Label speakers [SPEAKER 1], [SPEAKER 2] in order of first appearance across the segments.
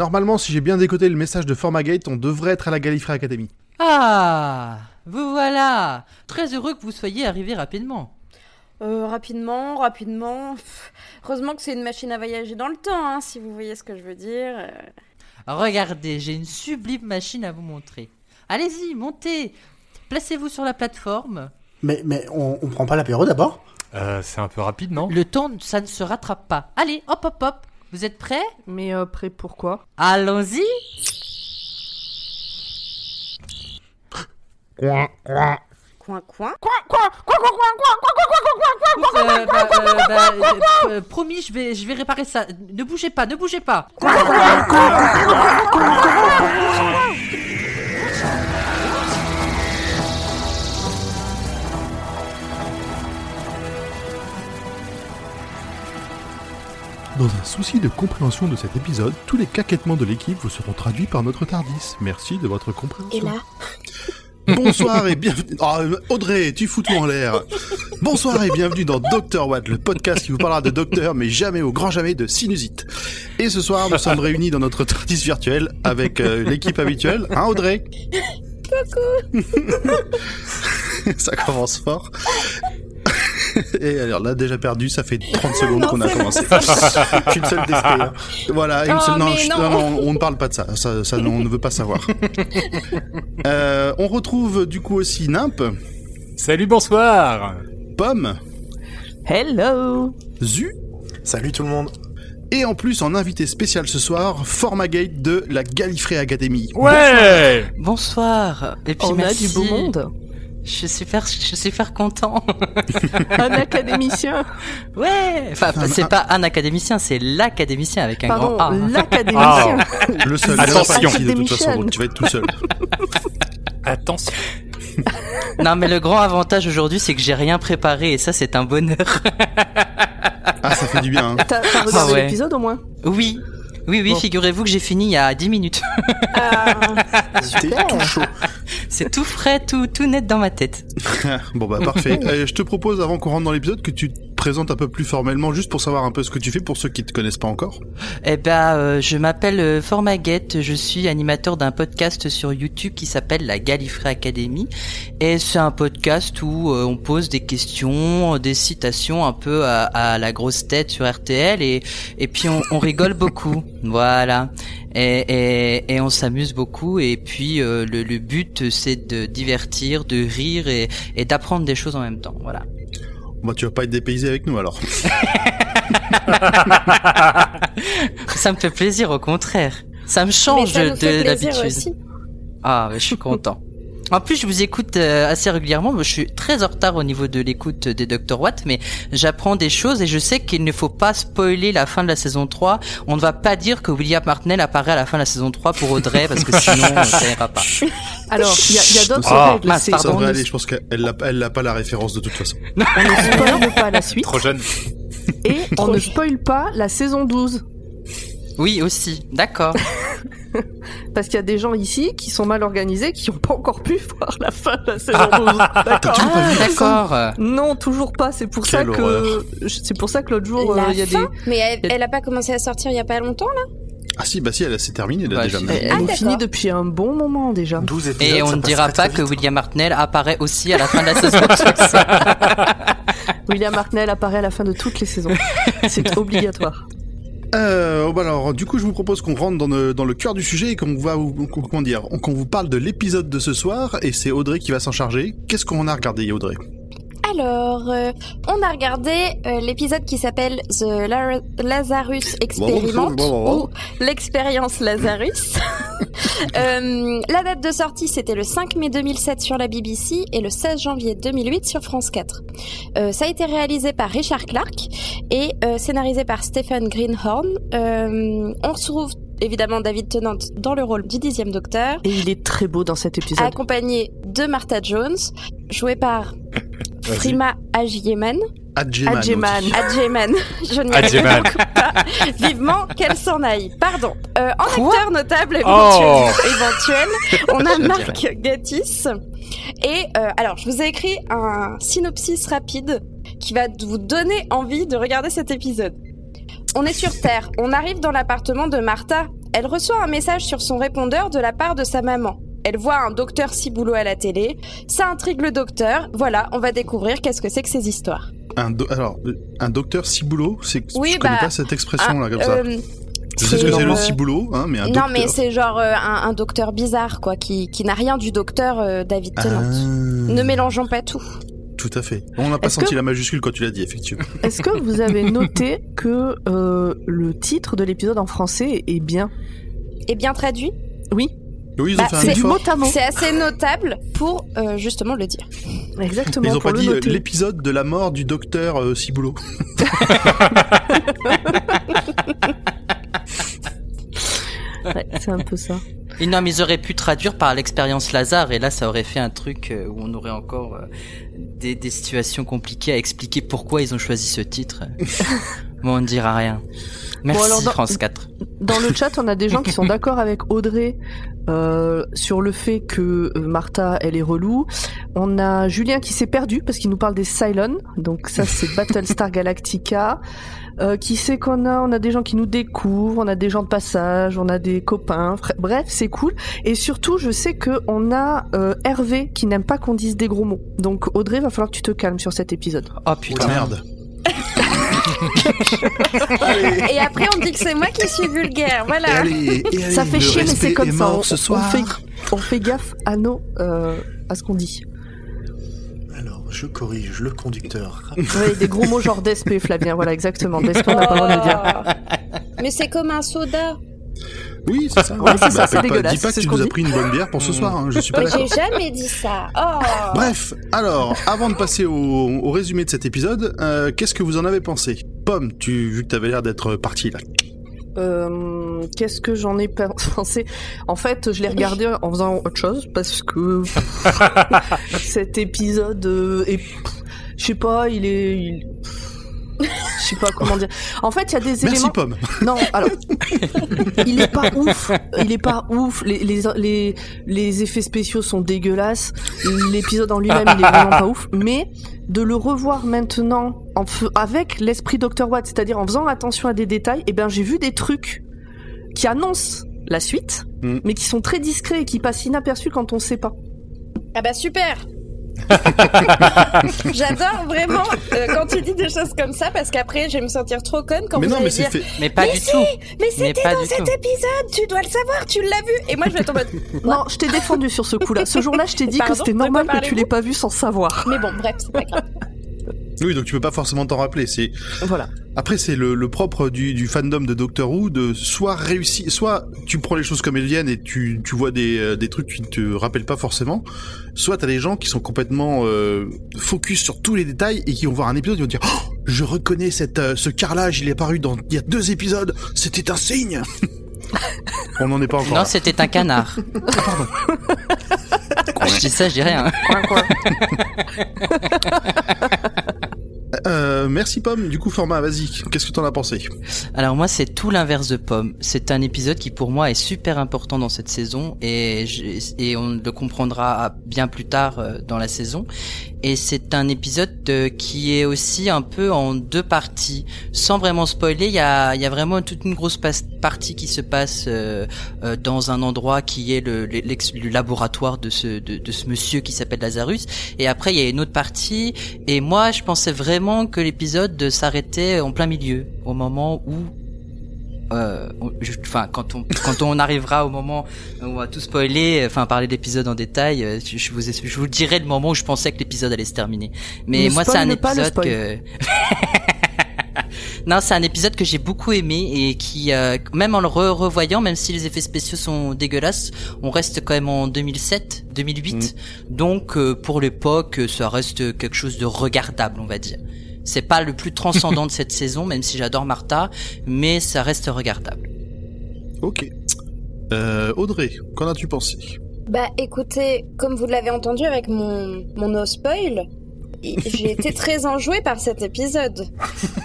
[SPEAKER 1] normalement, si j'ai bien décoté le message de Formagate, on devrait être à la Gallifrey Academy.
[SPEAKER 2] Ah, vous voilà. Très heureux que vous soyez arrivé rapidement.
[SPEAKER 3] Euh, rapidement, rapidement. Pff, heureusement que c'est une machine à voyager dans le temps, hein, si vous voyez ce que je veux dire. Euh,
[SPEAKER 2] Regardez, j'ai une sublime machine à vous montrer. Allez-y, montez. Placez-vous sur la plateforme.
[SPEAKER 4] Mais, mais on, on prend pas l'apéro d'abord?
[SPEAKER 5] Euh, c'est un peu rapide, non?
[SPEAKER 2] Le temps, ça ne se rattrape pas. Allez, hop, hop, hop. Vous êtes prêts
[SPEAKER 6] Mais euh, prêt pourquoi
[SPEAKER 2] Allons-y.
[SPEAKER 3] Coin, coin.
[SPEAKER 2] Euh, bah, euh, bah, euh, euh, promis, je vais, je vais réparer ça. Ne bougez pas, ne bougez pas.
[SPEAKER 1] Dans un souci de compréhension de cet épisode, tous les caquettements de l'équipe vous seront traduits par notre Tardis. Merci de votre compréhension.
[SPEAKER 3] Et là
[SPEAKER 1] Bonsoir et bienvenue. Ah, Audrey, tu fous tout en l'air. Bonsoir et bienvenue dans Dr Watt, le podcast qui vous parlera de docteur, mais jamais au grand jamais de sinusite. Et ce soir, nous sommes réunis dans notre Tardis virtuel avec euh, l'équipe habituelle, hein Audrey? Coucou. Ça commence fort. Et alors là, déjà perdu, ça fait 30 secondes qu'on a commencé.
[SPEAKER 4] Seule d'esprit. hein.
[SPEAKER 1] Voilà, une
[SPEAKER 3] Oh,
[SPEAKER 1] seule- non,
[SPEAKER 3] mais non.
[SPEAKER 1] non, non, on ne parle pas de ça, ça, ça, non, on ne veut pas savoir. Euh, on retrouve du coup aussi Nimp,
[SPEAKER 5] Salut, bonsoir
[SPEAKER 1] Pomme,
[SPEAKER 6] Hello
[SPEAKER 1] Zu,
[SPEAKER 4] Salut tout le monde.
[SPEAKER 1] et en plus en invité spécial ce soir, Formagate de la Gallifrey Academy.
[SPEAKER 5] Ouais
[SPEAKER 2] Bonsoir. Et puis
[SPEAKER 6] On
[SPEAKER 2] merci.
[SPEAKER 6] a du beau monde
[SPEAKER 2] Je suis super, je suis super content.
[SPEAKER 6] Un académicien
[SPEAKER 2] Ouais. Enfin, c'est pas un académicien, c'est l'académicien avec un
[SPEAKER 6] Pardon,
[SPEAKER 2] grand A. hein.
[SPEAKER 6] l'académicien
[SPEAKER 1] Le seul, il y en a
[SPEAKER 5] Attention.
[SPEAKER 1] de toute façon, donc tu vas être tout seul.
[SPEAKER 5] Attention
[SPEAKER 2] Non, mais le grand avantage aujourd'hui, c'est que j'ai rien préparé et ça, c'est un bonheur.
[SPEAKER 1] Ah, ça fait du bien. hein.
[SPEAKER 6] T'as t'as regardé
[SPEAKER 2] Ah ouais.
[SPEAKER 6] l'épisode au moins?
[SPEAKER 2] Oui. Oui, oui,
[SPEAKER 6] Bon.
[SPEAKER 2] figurez-vous que j'ai fini il y a 10 minutes.
[SPEAKER 4] T'es tout chaud.
[SPEAKER 2] c'est tout frais, tout, tout net dans ma tête.
[SPEAKER 1] Bon bah parfait. Euh, je te propose, avant qu'on rentre dans l'épisode, que tu te présentes un peu plus formellement, juste pour savoir un peu ce que tu fais pour ceux qui te connaissent pas encore.
[SPEAKER 2] Eh ben, euh, je m'appelle euh, Formaguette, je suis animateur d'un podcast sur YouTube qui s'appelle la Gallifrey Academy. Et c'est un podcast où euh, on pose des questions, des citations un peu à, à la grosse tête sur RTL et, et puis on, on rigole beaucoup. Voilà. Et, et, et on s'amuse beaucoup et puis euh, le, le but c'est de divertir, de rire et, et d'apprendre des choses en même temps. Voilà.
[SPEAKER 1] Bah tu vas pas être dépaysé avec nous alors.
[SPEAKER 2] Ça me fait plaisir au contraire. Ça me change
[SPEAKER 3] Mais ça nous fait
[SPEAKER 2] de
[SPEAKER 3] plaisir
[SPEAKER 2] d'habitude.
[SPEAKER 3] aussi.
[SPEAKER 2] Ah, mais je suis content. En plus, je vous écoute euh, assez régulièrement. Je suis très en retard au niveau de l'écoute des Dr. Watt, mais j'apprends des choses et je sais qu'il ne faut pas spoiler la fin de la saison 3. On ne va pas dire que William Martnell apparaît à la fin de la saison 3 pour Audrey, parce que sinon, ça ira pas.
[SPEAKER 6] Alors, il y a, a d'autres
[SPEAKER 5] Ah,
[SPEAKER 6] règles.
[SPEAKER 2] mince,
[SPEAKER 1] Ça
[SPEAKER 2] pardon,
[SPEAKER 6] on,
[SPEAKER 1] aller, je pense qu'elle l'a elle l'a pas la référence de toute façon.
[SPEAKER 6] on ne spoil pas la suite
[SPEAKER 5] Trop jeune.
[SPEAKER 6] et on ne spoil pas la saison 12.
[SPEAKER 2] Oui, aussi. D'accord.
[SPEAKER 6] Parce qu'il y a des gens ici qui sont mal organisés, qui n'ont pas encore pu voir la fin de la saison 12. D'accord
[SPEAKER 1] toujours pas vu la fin
[SPEAKER 2] D'accord.
[SPEAKER 6] Non, toujours pas. C'est pour ça que c'est pour ça que l'autre jour euh,
[SPEAKER 3] La
[SPEAKER 6] il y a des
[SPEAKER 3] Mais elle, elle a pas commencé à sortir il y a pas longtemps là?
[SPEAKER 1] Ah si, bah si, elle s'est terminée là
[SPEAKER 2] Bah,
[SPEAKER 1] déjà.
[SPEAKER 6] elle
[SPEAKER 3] Ah,
[SPEAKER 6] est
[SPEAKER 3] d'accord.
[SPEAKER 6] finie depuis un bon moment déjà.
[SPEAKER 4] 12 épisodes.
[SPEAKER 2] Et on ne dira
[SPEAKER 4] très, très
[SPEAKER 2] pas que
[SPEAKER 4] vite.
[SPEAKER 2] William Martnell apparaît aussi à la fin de la saison 6.
[SPEAKER 6] William Hartnell apparaît à la fin de toutes les saisons. C'est obligatoire.
[SPEAKER 1] Euh, bah alors, du coup, je vous propose qu'on rentre dans le, dans cœur du sujet et qu'on va, comment dire, qu'on vous parle de l'épisode de ce soir et c'est Audrey qui va s'en charger. Qu'est-ce qu'on a regardé, Audrey?
[SPEAKER 3] Alors, euh, on a regardé euh, l'épisode qui s'appelle The La- Lazarus Experiment ou l'expérience Lazarus. Euh, la date de sortie, c'était le 5 mai 2007 sur la BBC et le 16 janvier 2008 sur France 4. Euh, ça a été réalisé par Richard Clark et euh, scénarisé par Stephen Greenhorn. Euh, on retrouve évidemment David Tennant dans le rôle du dixième docteur,
[SPEAKER 6] Et il est très beau dans cet épisode.
[SPEAKER 3] accompagné de Martha Jones, jouée par Frima Agyeman.
[SPEAKER 1] Adjeman.
[SPEAKER 6] Adjeman.
[SPEAKER 3] Je pas. Vivement qu'elle s'en aille. Pardon. Euh, en
[SPEAKER 2] Quoi
[SPEAKER 3] acteur notable
[SPEAKER 5] Oh.
[SPEAKER 3] éventuel, éventuel, on a Marc Gatiss. Et euh, alors, je vous ai écrit un synopsis rapide qui va vous donner envie de regarder cet épisode. On est sur Terre. On arrive dans l'appartement de Martha, elle reçoit un message sur son répondeur de la part de sa maman. Elle voit un docteur Ciboulot à la télé, ça intrigue le docteur, voilà, on va découvrir qu'est-ce que c'est que ces histoires.
[SPEAKER 1] Un do- alors, euh, un docteur ciboulot, c'est
[SPEAKER 3] Oui,
[SPEAKER 1] je connais
[SPEAKER 3] bah,
[SPEAKER 1] pas cette expression là
[SPEAKER 3] Ah,
[SPEAKER 1] comme ça.
[SPEAKER 3] euh,
[SPEAKER 1] Je sais ce que
[SPEAKER 3] c'est,
[SPEAKER 1] le ciboulot, hein, mais un
[SPEAKER 3] non,
[SPEAKER 1] docteur.
[SPEAKER 3] mais c'est genre euh, un, un docteur bizarre, quoi, qui, qui n'a rien du docteur euh, David
[SPEAKER 1] Ah,
[SPEAKER 3] Tennant. Ne mélangeons pas tout.
[SPEAKER 1] Tout à fait. On n'a pas senti
[SPEAKER 6] que-
[SPEAKER 1] la majuscule quand tu l'as dit, effectivement.
[SPEAKER 6] Est-ce que vous avez noté que euh, le titre de l'épisode en français est bien?
[SPEAKER 3] Et bien traduit?
[SPEAKER 6] Oui,
[SPEAKER 1] Oui, ils
[SPEAKER 3] Bah,
[SPEAKER 1] ont fait un
[SPEAKER 6] c'est du
[SPEAKER 1] effort.
[SPEAKER 6] mot à mot.
[SPEAKER 3] C'est assez notable pour euh, justement le dire.
[SPEAKER 6] Exactement.
[SPEAKER 1] Ils ont
[SPEAKER 6] pour
[SPEAKER 1] pas
[SPEAKER 6] le
[SPEAKER 1] dit euh, l'épisode de la mort du docteur euh, Ciboulot.
[SPEAKER 6] Ouais, c'est un peu ça.
[SPEAKER 2] Et non, mais ils auraient pu traduire par l'expérience Lazare, et là, ça aurait fait un truc où on aurait encore des, des situations compliquées à expliquer pourquoi ils ont choisi ce titre. bon, on ne dira rien. Merci,
[SPEAKER 6] alors, dans-
[SPEAKER 2] France 4.
[SPEAKER 6] Dans le chat, on a des gens qui sont d'accord avec Audrey euh, sur le fait que euh, Martha, elle est relou. On a Julien qui s'est perdu parce qu'il nous parle des Cylons. Donc ça, c'est Battlestar Galactica. Euh, qui sait qu'on a? On a des gens qui nous découvrent, on a des gens de passage, on a des copains. Bref, c'est cool. Et surtout, je sais que on a euh, Hervé qui n'aime pas qu'on dise des gros mots. Donc Audrey, va falloir que tu te calmes sur cet épisode.
[SPEAKER 2] Oh
[SPEAKER 1] Oh
[SPEAKER 2] putain.
[SPEAKER 1] merde.
[SPEAKER 3] Et après, on dit que c'est moi qui suis vulgaire.
[SPEAKER 1] Et
[SPEAKER 3] Voilà.
[SPEAKER 1] allez, et allez,
[SPEAKER 6] ça fait chier, mais c'est comme ça. On,
[SPEAKER 1] ce
[SPEAKER 6] on
[SPEAKER 1] soir.
[SPEAKER 6] fait, on fait gaffe à nos, euh, à ce qu'on dit.
[SPEAKER 4] Alors, je corrige le conducteur.
[SPEAKER 6] Oui, des gros mots genre DSP, Flavien, voilà, exactement. DSP, on n'a pas le droit de le dire.
[SPEAKER 3] Mais c'est comme un soda.
[SPEAKER 1] Oui, c'est ça.
[SPEAKER 6] Ouais, c'est ça,
[SPEAKER 1] Bah,
[SPEAKER 6] c'est dégueulasse,
[SPEAKER 1] Dis pas que tu nous as pris une bonne bière pour ce soir, hein, je suis pas d'accord.
[SPEAKER 3] j'ai jamais dit ça. Oh.
[SPEAKER 1] Bref, alors, avant de passer au, au résumé de cet épisode, euh, qu'est-ce que vous en avez pensé? Pomme, tu, vu que t'avais l'air d'être parti là.
[SPEAKER 6] Euh, Qu'est-ce que j'en ai pensé? En fait, je l'ai regardé en faisant autre chose parce que cet épisode euh, est, je sais pas, il est, il- je sais pas comment dire. En fait, il y a des
[SPEAKER 1] Merci
[SPEAKER 6] éléments.
[SPEAKER 1] Pomme.
[SPEAKER 6] Non, alors, il est pas ouf. Il est pas ouf. Les, les, les, les effets spéciaux sont dégueulasses. L'épisode en lui-même, il est vraiment pas ouf. Mais de le revoir maintenant en avec l'esprit Dr. Watt, c'est-à-dire en faisant attention à des détails, eh ben, j'ai vu des trucs qui annoncent la suite,
[SPEAKER 1] Mm.
[SPEAKER 6] mais qui sont très discrets et qui passent inaperçus quand on sait pas.
[SPEAKER 3] Ah bah super. J'adore vraiment euh, quand tu dis des choses comme ça parce qu'après je vais me sentir trop conne quand
[SPEAKER 1] mais
[SPEAKER 3] vous
[SPEAKER 1] non,
[SPEAKER 3] allez
[SPEAKER 1] mais
[SPEAKER 3] dire
[SPEAKER 1] fait.
[SPEAKER 2] Mais pas
[SPEAKER 3] Mais
[SPEAKER 2] du
[SPEAKER 3] si,
[SPEAKER 2] tout.
[SPEAKER 3] mais c'était dans
[SPEAKER 2] du
[SPEAKER 3] cet
[SPEAKER 2] tout.
[SPEAKER 3] épisode, tu dois le savoir, tu l'as vu. Et moi je vais être en mode
[SPEAKER 6] Non, je t'ai défendu sur ce coup-là. Ce jour-là, je t'ai dit
[SPEAKER 3] Pardon,
[SPEAKER 6] que c'était normal que tu l'aies pas vu sans savoir.
[SPEAKER 3] Mais bon, bref, c'est pas grave.
[SPEAKER 1] Oui, donc tu peux pas forcément t'en rappeler. C'est
[SPEAKER 6] Voilà.
[SPEAKER 1] après c'est le, le propre du, du fandom de Doctor Who de soit réussir, soit tu prends les choses comme elles viennent et tu, tu vois des, euh, des trucs qui ne te rappellent pas forcément, soit t'as des gens qui sont complètement euh, focus sur tous les détails et qui vont voir un épisode et vont dire oh, je reconnais cette euh, ce carrelage, il est apparu dans il y a deux épisodes, c'était un signe. On n'en est pas encore.
[SPEAKER 2] Non, c'était un canard. je dis ça, je dis rien.
[SPEAKER 1] Euh, merci Pomme. Du coup, format, vas-y. Qu'est-ce que t'en as pensé?
[SPEAKER 2] Alors moi, c'est tout l'inverse de Pomme. C'est un épisode qui pour moi est super important dans cette saison et, et on le comprendra bien plus tard euh, dans la saison. Et c'est un épisode euh, qui est aussi un peu en deux parties. Sans vraiment spoiler, il y a, vraiment toute une grosse partie qui se passe euh, euh, dans un endroit qui est le, laboratoire de ce, de ce monsieur qui s'appelle Lazarus. Et après, il y a une autre partie. Et moi, je pensais vraiment que l'épisode s'arrêtait en plein milieu, au moment où euh, enfin quand on quand on arrivera au moment où on va tout spoiler, enfin parler d'épisode en détail, euh, je, je vous je vous dirai le moment où je pensais que l'épisode allait se terminer. Mais moi c'est un épisode que non c'est un épisode que j'ai beaucoup aimé et qui euh, même en le re revoyant, même si les effets spéciaux sont dégueulasses, on reste quand même en 2007, 2008, donc euh, pour l'époque ça reste quelque chose de regardable on va dire. C'est pas le plus transcendant de cette saison, même si j'adore Martha, mais ça reste regardable.
[SPEAKER 1] Ok. Euh, Audrey, qu'en as-tu pensé?
[SPEAKER 3] Bah écoutez, comme vous l'avez entendu avec mon, mon no spoil, j'ai été très enjouée par cet épisode.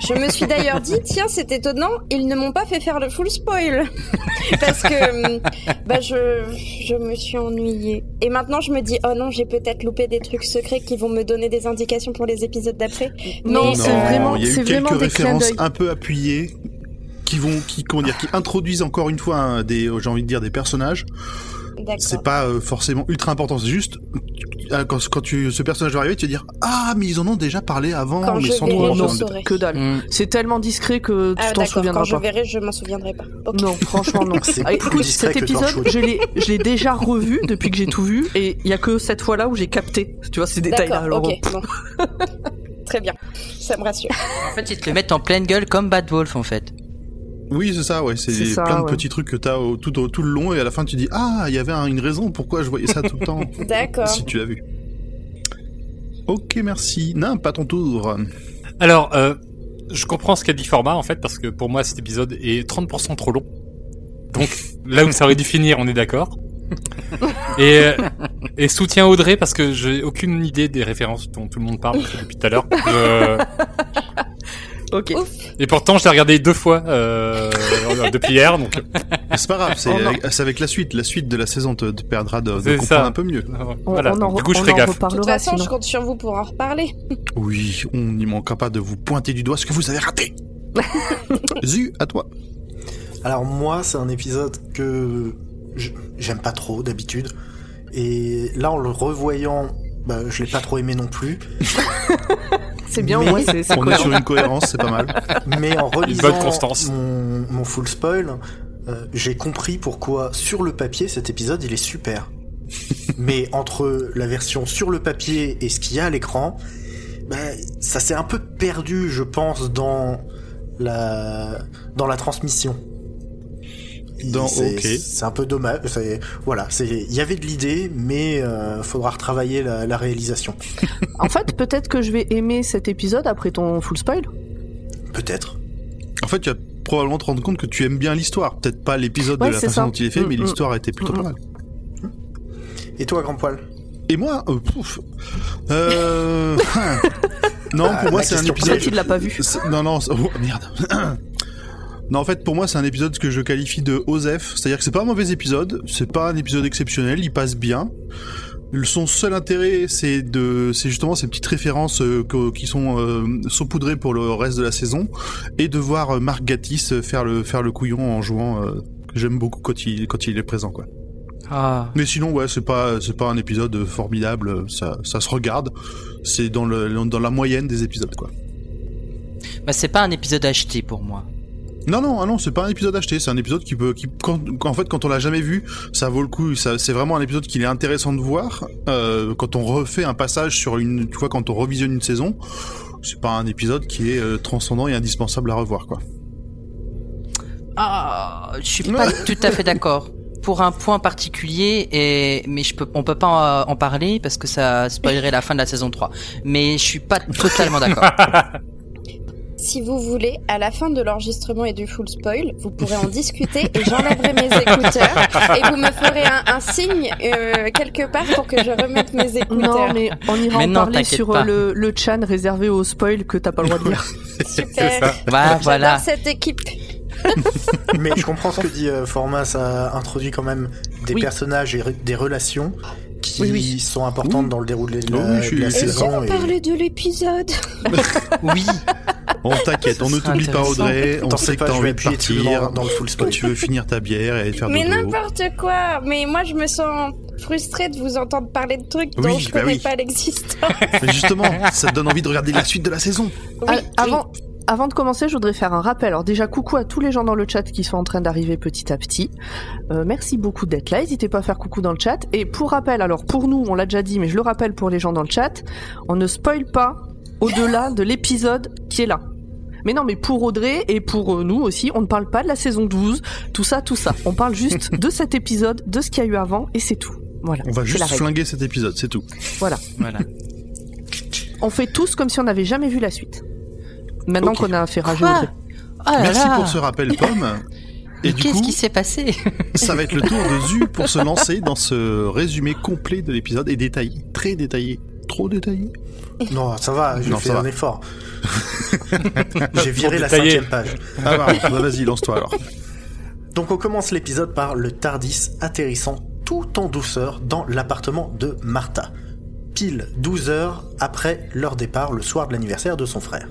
[SPEAKER 3] Je me suis d'ailleurs dit, tiens, c'est étonnant, ils ne m'ont pas fait faire le full spoil. Parce que hum, bah, je, je me suis ennuyée. Et maintenant, je me dis, oh non, j'ai peut-être loupé des trucs secrets qui vont me donner des indications pour les épisodes d'après.
[SPEAKER 6] Non,
[SPEAKER 3] Mais,
[SPEAKER 6] c'est vraiment-
[SPEAKER 1] il y a eu quelques références un peu appuyées. qui vont, qui comment dire, qui introduisent encore une fois hein, des, j'ai envie de dire des personnages. C'est pas euh, forcément ultra important, c'est juste quand, quand tu, ce personnage va arriver, tu vas dire ah mais ils en ont déjà parlé avant,
[SPEAKER 3] Quand
[SPEAKER 1] mais
[SPEAKER 3] je
[SPEAKER 1] sans
[SPEAKER 3] verrai,
[SPEAKER 1] trop
[SPEAKER 3] je.
[SPEAKER 6] Que dalle.
[SPEAKER 2] Mm.
[SPEAKER 6] C'est tellement discret que tu
[SPEAKER 3] Ah
[SPEAKER 6] t'en souviendras
[SPEAKER 3] quand je
[SPEAKER 6] pas.
[SPEAKER 3] verrai, je m'en souviendrai pas.
[SPEAKER 6] Non, franchement non.
[SPEAKER 4] C'est
[SPEAKER 6] Ah, écoute, cet épisode, je l'ai, je l'ai déjà revu depuis que j'ai tout vu, et il y a que cette fois-là où j'ai capté, tu vois, ces détails-là. Alors,
[SPEAKER 3] D'accord, ok, bon. Très bien, ça me rassure.
[SPEAKER 2] En fait, ils te le mettent en pleine gueule comme Bad Wolf en fait.
[SPEAKER 1] Oui, c'est ça, ouais. C'est plein de petits trucs que t'as au- tout, au- tout le long et à la fin tu dis ah, il y avait un- une raison pourquoi je voyais ça tout le temps.
[SPEAKER 3] D'accord.
[SPEAKER 1] si tu l'as vu. Ok, merci. Non, pas ton tour.
[SPEAKER 5] Alors, euh, je comprends ce qu'a dit Format en fait, parce que pour moi cet épisode est 30% trop long. Donc là où ça aurait dû finir, on est d'accord. Et, euh, et soutien Audrey parce que j'ai aucune idée des références dont tout le monde parle depuis tout à l'heure. Euh,
[SPEAKER 6] ok.
[SPEAKER 3] Ouf.
[SPEAKER 5] et pourtant, je l'ai regardé deux fois euh, depuis hier, donc
[SPEAKER 1] C'est pas grave, c'est
[SPEAKER 6] Oh
[SPEAKER 1] avec, c'est avec la suite. La suite de la saison te, te perdra de, de comprendre
[SPEAKER 5] ça.
[SPEAKER 1] un peu mieux.
[SPEAKER 5] euh,
[SPEAKER 6] On,
[SPEAKER 5] voilà.
[SPEAKER 6] on en,
[SPEAKER 5] du coup, je ferai gaffe.
[SPEAKER 3] De toute façon,
[SPEAKER 6] sinon.
[SPEAKER 3] je compte sur vous pour en reparler.
[SPEAKER 1] Oui, on n'y manquera pas de vous pointer du doigt ce que vous avez raté. Zu, à toi.
[SPEAKER 4] Alors moi, c'est un épisode que j'aime pas trop d'habitude. Et là, en le revoyant, bah, je l'ai pas trop aimé non plus.
[SPEAKER 6] C'est bien,
[SPEAKER 4] Mais-
[SPEAKER 6] c'est c'est
[SPEAKER 1] On est sur une cohérence, c'est pas mal.
[SPEAKER 4] Mais en relisant mon full spoil, euh, j'ai compris pourquoi sur le papier cet épisode il est super. Mais entre la version sur le papier et ce qu'il y a à l'écran, bah, ça s'est un peu perdu, je pense, dans la dans la transmission.
[SPEAKER 1] Dans-
[SPEAKER 4] C'est-
[SPEAKER 1] ok.
[SPEAKER 4] C'est un peu dommage. c'est- Voilà, c'est il y avait de l'idée, mais euh, faudra retravailler la, la réalisation.
[SPEAKER 6] En fait, peut-être que je vais aimer cet épisode après ton full spoil.
[SPEAKER 4] Peut-être.
[SPEAKER 1] En fait, tu vas probablement te rendre compte que tu aimes bien l'histoire. Peut-être pas l'épisode
[SPEAKER 6] Ouais,
[SPEAKER 1] de la façon
[SPEAKER 6] ça.
[SPEAKER 1] dont il est fait,
[SPEAKER 6] Mm,
[SPEAKER 1] mais
[SPEAKER 6] mm.
[SPEAKER 1] l'histoire était plutôt
[SPEAKER 6] Mm,
[SPEAKER 1] pas
[SPEAKER 6] mm.
[SPEAKER 1] mal.
[SPEAKER 4] Et toi, grand poil?
[SPEAKER 1] Et moi, euh, pouf. Euh, non,
[SPEAKER 4] Ah,
[SPEAKER 1] pour moi, c'est un épisode.
[SPEAKER 6] Peut-être il l'a pas vu.
[SPEAKER 1] C'est- Non, non, c'est- oh, merde. non, en fait, pour moi, c'est un épisode que je qualifie de OSEF. C'est-à-dire que c'est pas un mauvais épisode, c'est pas un épisode exceptionnel, il passe bien. Son seul intérêt, c'est de, c'est justement ces petites références euh, que- qui sont euh, saupoudrées pour le reste de la saison, et de voir euh, Marc Gatiss faire le faire le couillon en jouant. euh, que J'aime beaucoup quand il quand il est présent, quoi.
[SPEAKER 2] Ah.
[SPEAKER 1] Mais sinon, ouais, c'est pas c'est pas un épisode formidable. Ça ça se regarde. C'est dans le dans la moyenne des épisodes, quoi.
[SPEAKER 2] Bah, c'est pas un épisode acheté pour moi.
[SPEAKER 1] Non, non, ah non, c'est pas un épisode acheté, c'est un épisode qui peut, qui, quand, en fait, quand on l'a jamais vu, ça vaut le coup. Ça, c'est vraiment un épisode qu'il est intéressant de voir. Euh, quand on refait un passage sur une, tu vois, quand on revisionne une saison, c'est pas un épisode qui est euh, transcendant et indispensable à revoir, quoi.
[SPEAKER 2] Ah, je suis pas tout à fait d'accord. Pour un point particulier, et mais je peux, on peut pas en, en parler parce que ça spoilerait la fin de la saison 3. Mais je suis pas totalement d'accord.
[SPEAKER 3] Si vous voulez, à la fin de l'enregistrement et du full spoil, vous pourrez en discuter et j'enlèverai mes écouteurs et vous me ferez un, un signe euh, quelque part pour que je remette mes écouteurs.
[SPEAKER 6] Non, mais on ira
[SPEAKER 2] Mais
[SPEAKER 6] en
[SPEAKER 2] non,
[SPEAKER 6] parler sur
[SPEAKER 2] pas.
[SPEAKER 6] euh, le, le chan réservé au spoil que t'as pas le droit de lire.
[SPEAKER 5] C'est
[SPEAKER 3] Super.
[SPEAKER 5] ça.
[SPEAKER 2] Bah, voilà.
[SPEAKER 3] cette équipe.
[SPEAKER 4] Mais je comprends ce que dit euh, Format, ça introduit quand même des
[SPEAKER 6] Oui.
[SPEAKER 4] personnages et re- des relations qui
[SPEAKER 6] Oui, oui.
[SPEAKER 4] sont importantes dans le déroulé de la,
[SPEAKER 1] je suis-
[SPEAKER 4] de la
[SPEAKER 1] Et
[SPEAKER 4] saison.
[SPEAKER 3] on
[SPEAKER 4] et-
[SPEAKER 3] parle de l'épisode?
[SPEAKER 2] Oui.
[SPEAKER 1] On t'inquiète, on ne t'oublie pas. Audrey. On sait que t'as envie de partir.
[SPEAKER 4] dans, le full spoil.
[SPEAKER 1] tu veux finir ta bière et faire
[SPEAKER 3] Mais n'importe quoi. Mais moi, je me sens frustrée de vous entendre parler de trucs
[SPEAKER 1] Oui,
[SPEAKER 3] dont je
[SPEAKER 1] bah
[SPEAKER 3] connais
[SPEAKER 1] oui.
[SPEAKER 3] pas l'existence.
[SPEAKER 1] Mais justement, ça te donne envie de regarder la suite de la saison.
[SPEAKER 3] Oui,
[SPEAKER 6] Ah,
[SPEAKER 3] oui.
[SPEAKER 6] avant, avant de commencer, je voudrais faire un rappel. Alors déjà, coucou à tous les gens dans le chat qui sont en train d'arriver petit à petit. Euh, merci beaucoup d'être là. N'hésitez pas à faire coucou dans le chat. Et pour rappel, alors pour nous, on l'a déjà dit, mais je le rappelle pour les gens dans le chat, on ne spoil pas au-delà de l'épisode qui est là. Mais non, mais pour Audrey et pour euh, nous aussi, on ne parle pas de la saison 12, tout ça, tout ça. On parle juste de cet épisode, de ce qu'il y a eu avant, et c'est tout. Voilà.
[SPEAKER 1] On va juste flinguer cet épisode, c'est tout.
[SPEAKER 6] Voilà.
[SPEAKER 2] Voilà.
[SPEAKER 6] On fait tous comme si on n'avait jamais vu la suite. Maintenant qu'on a fait rager Audrey.
[SPEAKER 2] Oh là
[SPEAKER 1] Merci
[SPEAKER 2] là.
[SPEAKER 1] pour ce rappel, Pomme. Et
[SPEAKER 2] qu'est-ce qui s'est passé
[SPEAKER 1] ça va être le tour de Zu pour se lancer dans ce résumé complet de l'épisode et détaillé, très détaillé, trop détaillé.
[SPEAKER 4] Non, ça va, j'ai fait un
[SPEAKER 1] va.
[SPEAKER 4] effort. j'ai viré la cinquième page.
[SPEAKER 1] Ah bah, bah, vas-y, lance-toi alors.
[SPEAKER 4] Donc on commence l'épisode par le Tardis atterrissant tout en douceur dans l'appartement de Martha. Pile 12 heures après leur départ le soir de l'anniversaire de son frère.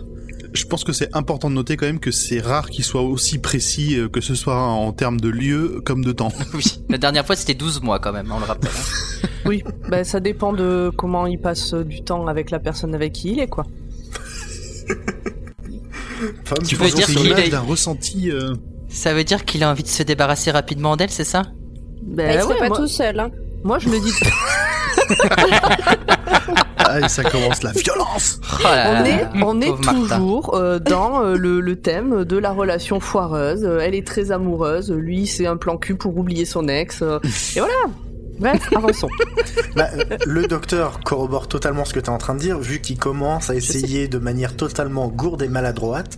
[SPEAKER 1] Je pense que c'est important de noter quand même que c'est rare qu'il soit aussi précis, euh, que ce soit en termes de lieu comme de temps.
[SPEAKER 2] Oui, la dernière fois c'était 12 mois quand même, on le rappelle. hein.
[SPEAKER 6] Oui, bah, ça dépend de comment il passe du temps avec la personne avec qui il est, quoi.
[SPEAKER 4] Femme,
[SPEAKER 2] Tu veux dire qu'il est-
[SPEAKER 1] d'un ressenti. euh,
[SPEAKER 2] Ça veut dire qu'il a envie de se débarrasser rapidement d'elle, c'est ça?
[SPEAKER 6] Bah,
[SPEAKER 3] Bah, il
[SPEAKER 6] ouais,
[SPEAKER 3] pas
[SPEAKER 6] moi,
[SPEAKER 3] tout seul. Hein.
[SPEAKER 6] moi, je me dis,
[SPEAKER 1] Ah, et ça commence la violence.
[SPEAKER 2] Oh là
[SPEAKER 6] on est, on est toujours euh, dans euh, le, le thème de la relation foireuse. Euh, Elle est très amoureuse, lui c'est un plan cul pour oublier son ex. euh, et voilà. Bref, avançons.
[SPEAKER 4] Bah, le docteur corrobore totalement ce que tu es en train de dire, vu qu'il commence à essayer de manière totalement gourde et maladroite.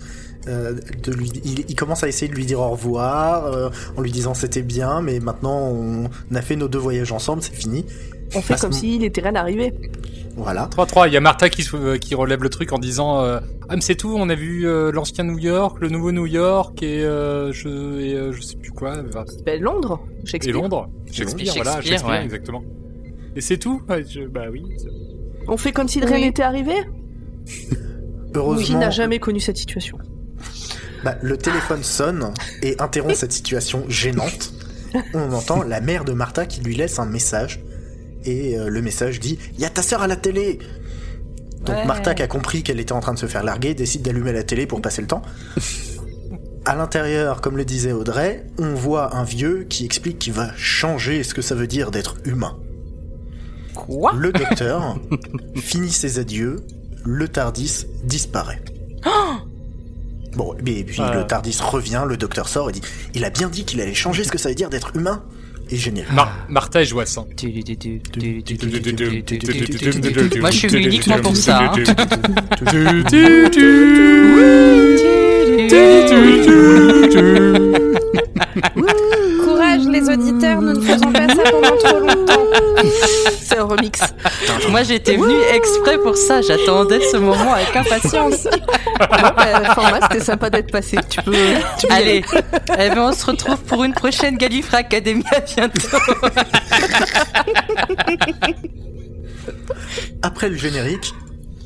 [SPEAKER 4] euh, de lui, il, il commence à essayer de lui dire au revoir euh, en lui disant c'était bien, mais maintenant on a fait nos deux voyages ensemble, c'est fini.
[SPEAKER 6] On fait
[SPEAKER 4] À
[SPEAKER 6] comme s'il était rien arrivé.
[SPEAKER 4] Voilà.
[SPEAKER 5] 3-3, il y a Martha qui, euh, qui relève le truc en disant euh, Ah mais c'est tout, on a vu euh, l'ancien New York, le nouveau New York et, euh, je, et euh, je sais plus quoi,
[SPEAKER 6] Ben, Londres,
[SPEAKER 5] et
[SPEAKER 6] Shakespeare.
[SPEAKER 5] Londres, Shakespeare, voilà,
[SPEAKER 2] Shakespeare,
[SPEAKER 5] Shakespeare,
[SPEAKER 2] ouais.
[SPEAKER 5] exactement. Et c'est tout je- Bah oui.
[SPEAKER 6] On fait comme si de rien
[SPEAKER 3] Oui.
[SPEAKER 6] n'était arrivé? Qui
[SPEAKER 4] Heureusement,
[SPEAKER 6] n'a jamais connu cette situation?
[SPEAKER 4] Bah, le téléphone sonne et interrompt cette situation gênante. On entend la mère de Martha qui lui laisse un message. Et euh, le message dit Il y a ta sœur à la télé Donc
[SPEAKER 2] Ouais.
[SPEAKER 4] Martha, qui a compris qu'elle était en train de se faire larguer, décide d'allumer la télé pour passer le temps. À l'intérieur, comme le disait Audrey, on voit un vieux qui explique qu'il va changer ce que ça veut dire d'être humain.
[SPEAKER 2] Quoi?
[SPEAKER 4] Le docteur finit ses adieux, le Tardis disparaît. Bon, et puis le Tardis revient, le docteur sort et dit Il a bien dit qu'il allait changer ce que ça veut dire d'être humain. Et génial.
[SPEAKER 5] Mar- Martha est hein.
[SPEAKER 2] Moi je suis venu uniquement pour ça. hein.
[SPEAKER 3] Courage les auditeurs, nous ne faisons pas ça pendant trop longtemps.
[SPEAKER 6] C'est un remix.
[SPEAKER 2] Moi j'étais venu exprès pour ça, j'attendais ce moment avec impatience.
[SPEAKER 6] Bon, ben, format, c'était sympa d'être passé. Tu peux. Tu peux
[SPEAKER 2] Allez, eh ben, on se retrouve pour une prochaine Gallifrey Academy à bientôt.
[SPEAKER 4] Après le générique,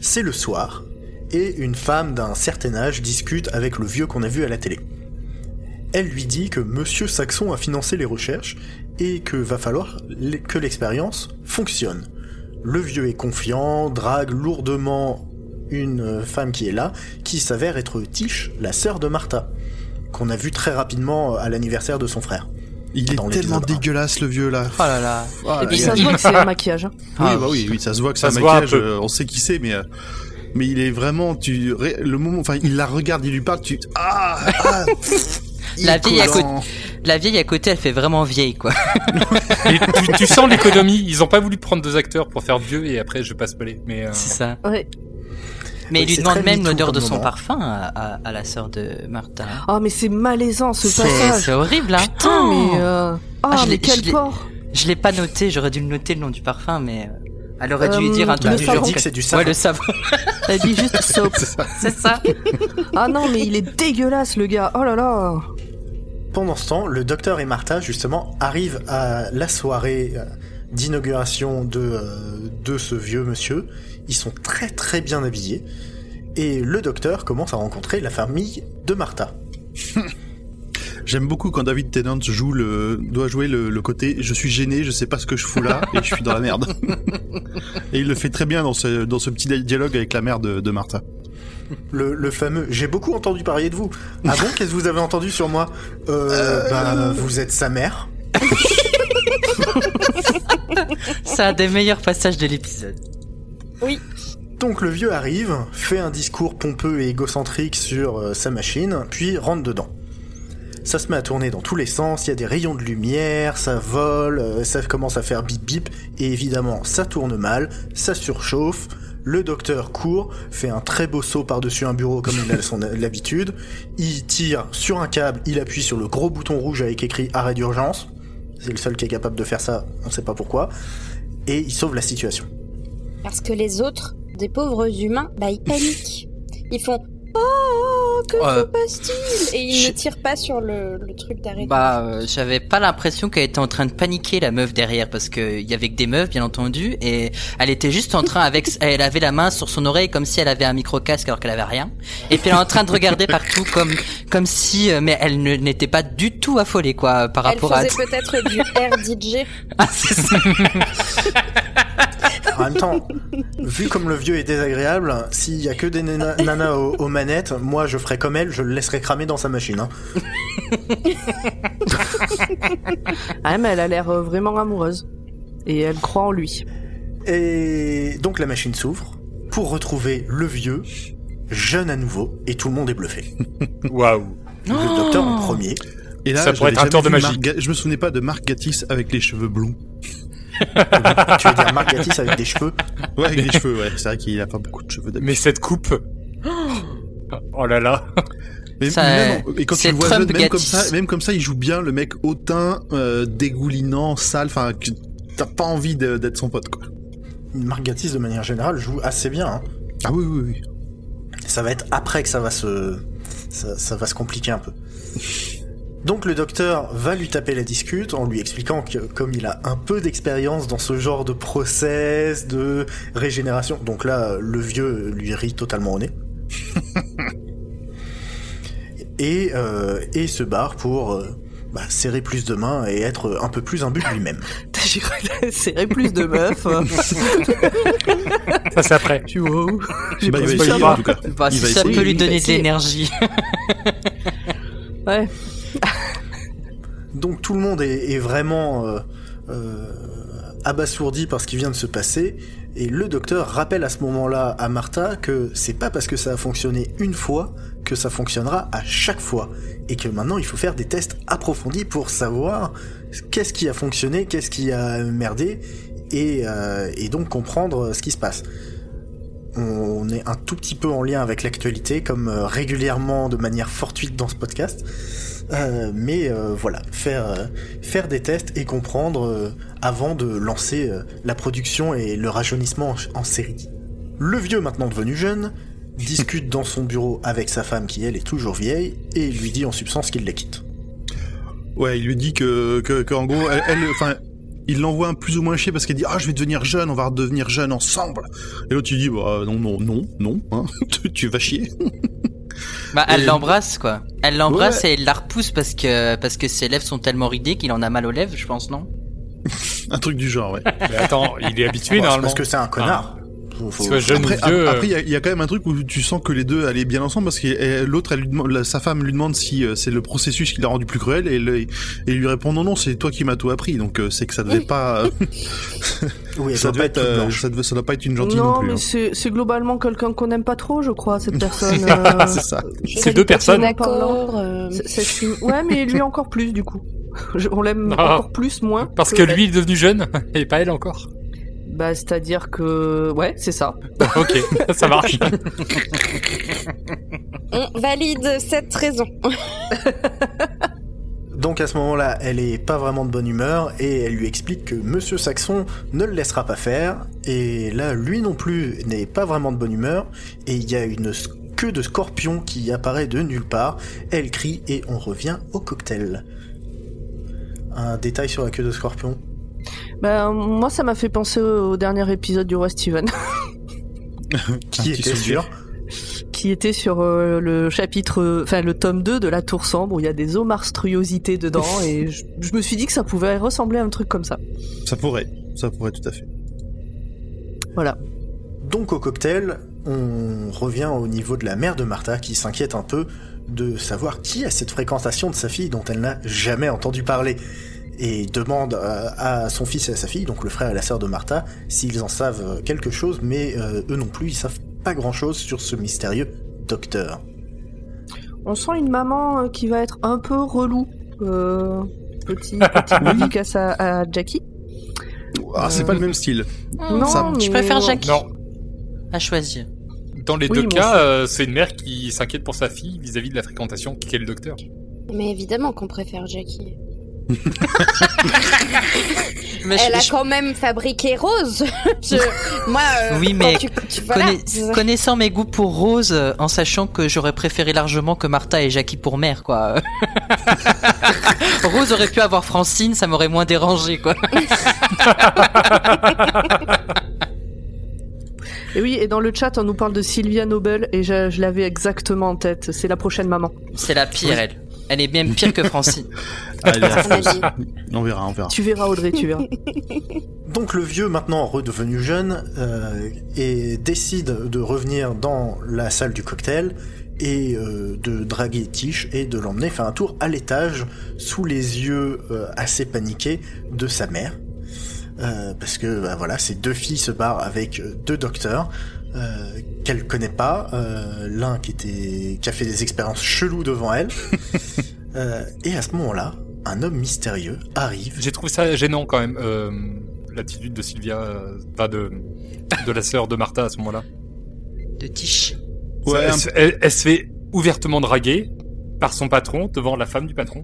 [SPEAKER 4] c'est le soir, et une femme d'un certain âge discute avec le vieux qu'on a vu à la télé. Elle lui dit que Monsieur Saxon a financé les recherches et que va falloir que l'expérience fonctionne. Le vieux est confiant, drague lourdement une femme qui est là, qui s'avère être Tish, la sœur de Martha, qu'on a vu très rapidement à l'anniversaire de son frère.
[SPEAKER 1] Il est tellement dégueulasse le vieux là.
[SPEAKER 2] Oh là là.
[SPEAKER 1] Ah,
[SPEAKER 6] Et puis ça
[SPEAKER 1] il-
[SPEAKER 6] se voit que c'est un maquillage. hein.
[SPEAKER 1] Oui,
[SPEAKER 2] Ah,
[SPEAKER 1] bah oui, oui, ça se voit que c'est un maquillage. euh, on sait qui c'est, mais euh, mais il est vraiment tu le moment, enfin, il la regarde, il lui parle, tu ah, ah
[SPEAKER 2] La vieille à
[SPEAKER 1] collant.
[SPEAKER 2] La vieille à côté, elle fait vraiment vieille quoi.
[SPEAKER 5] Et tu, tu sens l'économie. Ils ont pas voulu prendre deux acteurs pour faire vieux et après je passe pelé. Mais euh,
[SPEAKER 2] C'est ça.
[SPEAKER 6] Ouais.
[SPEAKER 2] Mais
[SPEAKER 4] Oui,
[SPEAKER 2] il lui demande même l'odeur de son
[SPEAKER 4] moment.
[SPEAKER 2] parfum à, à- à la sœur de Martha.
[SPEAKER 6] Oh, mais c'est malaisant ce
[SPEAKER 2] C'est
[SPEAKER 6] passage.
[SPEAKER 2] c'est horrible hein.
[SPEAKER 6] Putain, mais. Euh... Ah,
[SPEAKER 2] Ah, je
[SPEAKER 6] mais
[SPEAKER 2] l'ai-
[SPEAKER 6] quel porc
[SPEAKER 2] Je l'ai pas noté, j'aurais dû le noter le nom du parfum, mais euh, elle aurait dû
[SPEAKER 6] Euh,
[SPEAKER 2] dire un
[SPEAKER 6] le
[SPEAKER 2] truc
[SPEAKER 4] Bah,
[SPEAKER 2] du
[SPEAKER 4] je
[SPEAKER 6] savon.
[SPEAKER 4] dis
[SPEAKER 2] genre.
[SPEAKER 4] que c'est du
[SPEAKER 2] Ouais,
[SPEAKER 4] savon.
[SPEAKER 2] le savon.
[SPEAKER 6] Elle dit juste soap.
[SPEAKER 2] c'est ça.
[SPEAKER 6] Ah non, mais il est dégueulasse le gars. Oh là là.
[SPEAKER 4] Pendant ce temps, le docteur et Martha, justement, arrivent à la soirée euh, d'inauguration de, euh, de ce vieux monsieur. Ils sont très très bien habillés. Et le docteur commence à rencontrer la famille de Martha.
[SPEAKER 1] J'aime beaucoup quand David Tennant joue le doit jouer le, le côté je suis gêné, je sais pas ce que je fous là et je suis dans la merde. et il le fait très bien dans ce dans ce petit dialogue avec la mère de, de Martha.
[SPEAKER 4] Le, le fameux J'ai beaucoup entendu parler de vous. Ah bon Qu'est-ce que vous avez entendu sur moi euh, bah, vous êtes sa mère.
[SPEAKER 2] C'est un des meilleurs passages de l'épisode.
[SPEAKER 4] Donc le vieux arrive, fait un discours pompeux et égocentrique sur euh, sa machine, puis rentre dedans. Ça se met à tourner dans tous les sens, il y a des rayons de lumière, ça vole, euh, ça commence à faire bip bip, et évidemment ça tourne mal, ça surchauffe, le docteur court, fait un très beau saut par-dessus un bureau comme il a son l'habitude, il tire sur un câble, il appuie sur le gros bouton rouge avec écrit arrêt d'urgence, c'est le seul qui est capable de faire ça, on sait pas pourquoi, et il sauve la situation.
[SPEAKER 3] Parce que les autres, des pauvres humains, bah ils paniquent. Ils font Oh, Oh, que
[SPEAKER 2] Euh,
[SPEAKER 3] se passe-t-il Et il
[SPEAKER 2] je-
[SPEAKER 3] ne tire pas sur le, le truc d'arrêt.
[SPEAKER 2] Bah, euh, j'avais pas l'impression qu'elle était en train de paniquer la meuf derrière parce que il y avait que des meufs bien entendu et elle était juste en train avec elle avait la main sur son oreille comme si elle avait un micro casque alors qu'elle avait rien et puis elle est en train de regarder partout comme comme si euh, mais elle n'était pas du tout affolée quoi par
[SPEAKER 3] Elle
[SPEAKER 2] rapport à
[SPEAKER 3] faisait peut-être du air DJ.
[SPEAKER 2] Ah, c'est ça.
[SPEAKER 4] En même temps, vu comme le vieux est désagréable, s'il y a que des nana- nanas aux, aux manettes, moi je ferais comme elle, je le laisserais cramer dans sa machine. hein.
[SPEAKER 6] Ah, mais elle a l'air euh, vraiment amoureuse. Et elle croit en lui.
[SPEAKER 4] Et donc la machine s'ouvre pour retrouver le vieux, jeune à nouveau, et tout le monde est bluffé.
[SPEAKER 5] Waouh.
[SPEAKER 4] Le docteur en premier.
[SPEAKER 1] Et là,
[SPEAKER 5] Ça pourrait être un tour de magie.
[SPEAKER 1] Marc Je me souvenais pas de Marc Gatiss avec les cheveux blonds.
[SPEAKER 4] tu veux dire Marc Gatiss avec des cheveux
[SPEAKER 1] Ouais, avec les cheveux, ouais. C'est vrai qu'il a pas beaucoup de cheveux d'habitude.
[SPEAKER 5] Mais cette coupe. Oh là là.
[SPEAKER 1] Mais
[SPEAKER 2] Ça,
[SPEAKER 1] même, et quand tu
[SPEAKER 2] c'est
[SPEAKER 1] le vois
[SPEAKER 2] Trump
[SPEAKER 1] jeune, même comme ça, même comme ça, il joue bien le mec hautain, euh, dégoulinant, sale, enfin, t'as pas envie d'être son pote, quoi.
[SPEAKER 4] Marc Gatiss de manière générale joue assez bien. hein.
[SPEAKER 1] Ah oui, oui, oui.
[SPEAKER 4] Ça va être après que ça va se, ça, ça va se compliquer un peu. Donc le docteur va lui taper la discute en lui expliquant que comme il a un peu d'expérience dans ce genre de process de régénération, donc là le vieux lui rit totalement au nez. et, euh, et se barre pour euh, bah, serrer plus de mains et être un peu plus imbu de lui-même.
[SPEAKER 6] J'ai cru qu'elle serrait plus de meufs.
[SPEAKER 5] Ça c'est après.
[SPEAKER 6] tu vois. J'ai
[SPEAKER 1] Bah,
[SPEAKER 6] pas
[SPEAKER 1] il va essayer, en tout cas.
[SPEAKER 2] Bah,
[SPEAKER 1] Il
[SPEAKER 2] si
[SPEAKER 1] va
[SPEAKER 2] ça
[SPEAKER 1] essayer.
[SPEAKER 2] peut lui donner de l'énergie.
[SPEAKER 6] Ouais.
[SPEAKER 4] Donc tout le monde est, vraiment euh, euh, abasourdi par ce qui vient de se passer, et le docteur rappelle à ce moment-là à Martha que c'est pas parce que ça a fonctionné une fois que ça fonctionnera à chaque fois, et que maintenant il faut faire des tests approfondis pour savoir qu'est-ce qui a fonctionné, qu'est-ce qui a merdé, et, euh, et donc comprendre ce qui se passe. On est un tout petit peu en lien avec l'actualité, comme euh, régulièrement de manière fortuite dans ce podcast. Euh, mais euh, voilà, faire, euh, faire des tests et comprendre avant de lancer la production et le rajeunissement en, en série. Le vieux, maintenant devenu jeune, discute dans son bureau avec sa femme qui, elle, est toujours vieille, et lui dit en substance qu'il la quitte.
[SPEAKER 1] Ouais, il lui dit que, que, que en gros, elle, elle- il l'envoie un plus ou moins chier parce qu'elle dit, ah, je vais devenir jeune, on va devenir jeune ensemble. Et l'autre, il dit, bah, non, non, non, non, hein, tu, tu vas chier.
[SPEAKER 2] Bah, elle
[SPEAKER 1] Et-
[SPEAKER 2] l'embrasse quoi. Elle l'embrasse
[SPEAKER 1] Ouais.
[SPEAKER 2] et elle la repousse parce que parce que ses lèvres sont tellement ridées qu'il en a mal aux lèvres, je pense non?
[SPEAKER 1] Un truc du genre, ouais.
[SPEAKER 5] Mais attends, il est habitué
[SPEAKER 4] c'est
[SPEAKER 5] normalement.
[SPEAKER 4] parce que c'est un connard. Faut- faut-
[SPEAKER 5] Soit jeune
[SPEAKER 1] Après,
[SPEAKER 5] ou vieux.
[SPEAKER 1] ap- après, il y a- il y, a quand même un truc où tu sens que les deux allaient bien ensemble parce que l'autre, sa femme lui demande si euh, c'est le processus qui l'a rendu plus cruel et, le- et lui répond non, non, c'est toi qui m'as tout appris. Donc euh, c'est que ça devait pas, euh,
[SPEAKER 4] Oui,
[SPEAKER 1] ça
[SPEAKER 4] doit
[SPEAKER 1] devait
[SPEAKER 4] pas
[SPEAKER 1] être, euh, ça devait, ça doit pas être une gentille non,
[SPEAKER 6] Non,
[SPEAKER 1] plus.
[SPEAKER 6] mais
[SPEAKER 1] hein.
[SPEAKER 6] c'est globalement quelqu'un qu'on n'aime pas trop, je crois, cette personne. euh,
[SPEAKER 1] c'est ça.
[SPEAKER 5] C'est deux personnes.
[SPEAKER 3] D'accord. euh,
[SPEAKER 6] Ouais, mais lui encore plus, du coup. On l'aime
[SPEAKER 5] Ah.
[SPEAKER 6] encore plus, moins.
[SPEAKER 5] Parce que lui est devenu jeune et pas elle encore.
[SPEAKER 6] Bah, c'est-à-dire que... Ouais, c'est ça.
[SPEAKER 5] Ok, ça marche.
[SPEAKER 3] On valide cette raison.
[SPEAKER 4] Donc à ce moment-là, elle est pas vraiment de bonne humeur et elle lui explique que Monsieur Saxon ne le laissera pas faire. Et là, lui non plus n'est pas vraiment de bonne humeur et il y a une queue de scorpion qui apparaît de nulle part. Elle crie et on revient au cocktail. Un détail sur la queue de scorpion?
[SPEAKER 6] Bah, moi, ça m'a fait penser au dernier épisode du roi Steven,
[SPEAKER 4] Qui était sûr
[SPEAKER 6] qui était sur euh, le chapitre... Enfin, le tome 2 de La Tour Sombre, où il y a des omarstruosités dedans, et je, je me suis dit que ça pouvait ressembler à un truc comme ça.
[SPEAKER 1] Ça pourrait, ça pourrait tout à fait.
[SPEAKER 6] Voilà.
[SPEAKER 4] Donc au cocktail, on revient au niveau de la mère de Martha qui s'inquiète un peu de savoir qui a cette fréquentation de sa fille dont elle n'a jamais entendu parler et demande euh, à son fils et à sa fille, donc le frère et la sœur de Martha, s'ils en savent quelque chose, mais euh, eux non plus, ils savent pas grand-chose sur ce mystérieux docteur.
[SPEAKER 6] On sent une maman euh, qui va être un peu relou. Euh, petit, petite dédicace à, à Jackie.
[SPEAKER 1] Ah, c'est
[SPEAKER 6] Euh,
[SPEAKER 1] pas le même style.
[SPEAKER 6] Non,
[SPEAKER 1] Ça-
[SPEAKER 2] Je préfère Jackie
[SPEAKER 5] Non.
[SPEAKER 2] à choisir.
[SPEAKER 5] Dans les
[SPEAKER 6] Oui,
[SPEAKER 5] deux cas, euh, c'est une mère qui s'inquiète pour sa fille vis-à-vis de la fréquentation qu'est le docteur.
[SPEAKER 3] Mais évidemment qu'on préfère Jackie. Mais Elle a quand même fabriqué Rose. Moi, euh,
[SPEAKER 2] oui, mais connaissant mes goûts pour Rose, euh, en sachant que j'aurais préféré largement que Martha et Jackie pour mère, quoi. Rose aurait pu avoir Francine, ça m'aurait moins dérangé, quoi.
[SPEAKER 6] Et oui, et dans le chat, on nous parle de Sylvia Noble, et je, l'avais exactement en tête. C'est la prochaine maman.
[SPEAKER 2] C'est la pire, elle. Elle est bien pire que Francine.
[SPEAKER 1] on verra, on verra.
[SPEAKER 6] Tu verras, Audrey, tu verras.
[SPEAKER 4] Donc le vieux, maintenant redevenu jeune, euh, et décide de revenir dans la salle du cocktail et euh, de draguer Tish et de l'emmener faire un tour à l'étage sous les yeux euh, assez paniqués de sa mère. Euh, parce que bah, voilà, ces deux filles se barrent avec euh, deux docteurs euh, qu'elle connaît pas, euh, l'un qui était qui a fait des expériences cheloues devant elle, et à ce moment-là, un homme mystérieux arrive.
[SPEAKER 5] J'ai trouvé ça gênant quand même l'attitude de Sylvia, pas de de la sœur de Martha à ce moment-là.
[SPEAKER 2] De Tish.
[SPEAKER 5] Ouais, elle, elle se fait ouvertement draguer par son patron devant la femme du patron.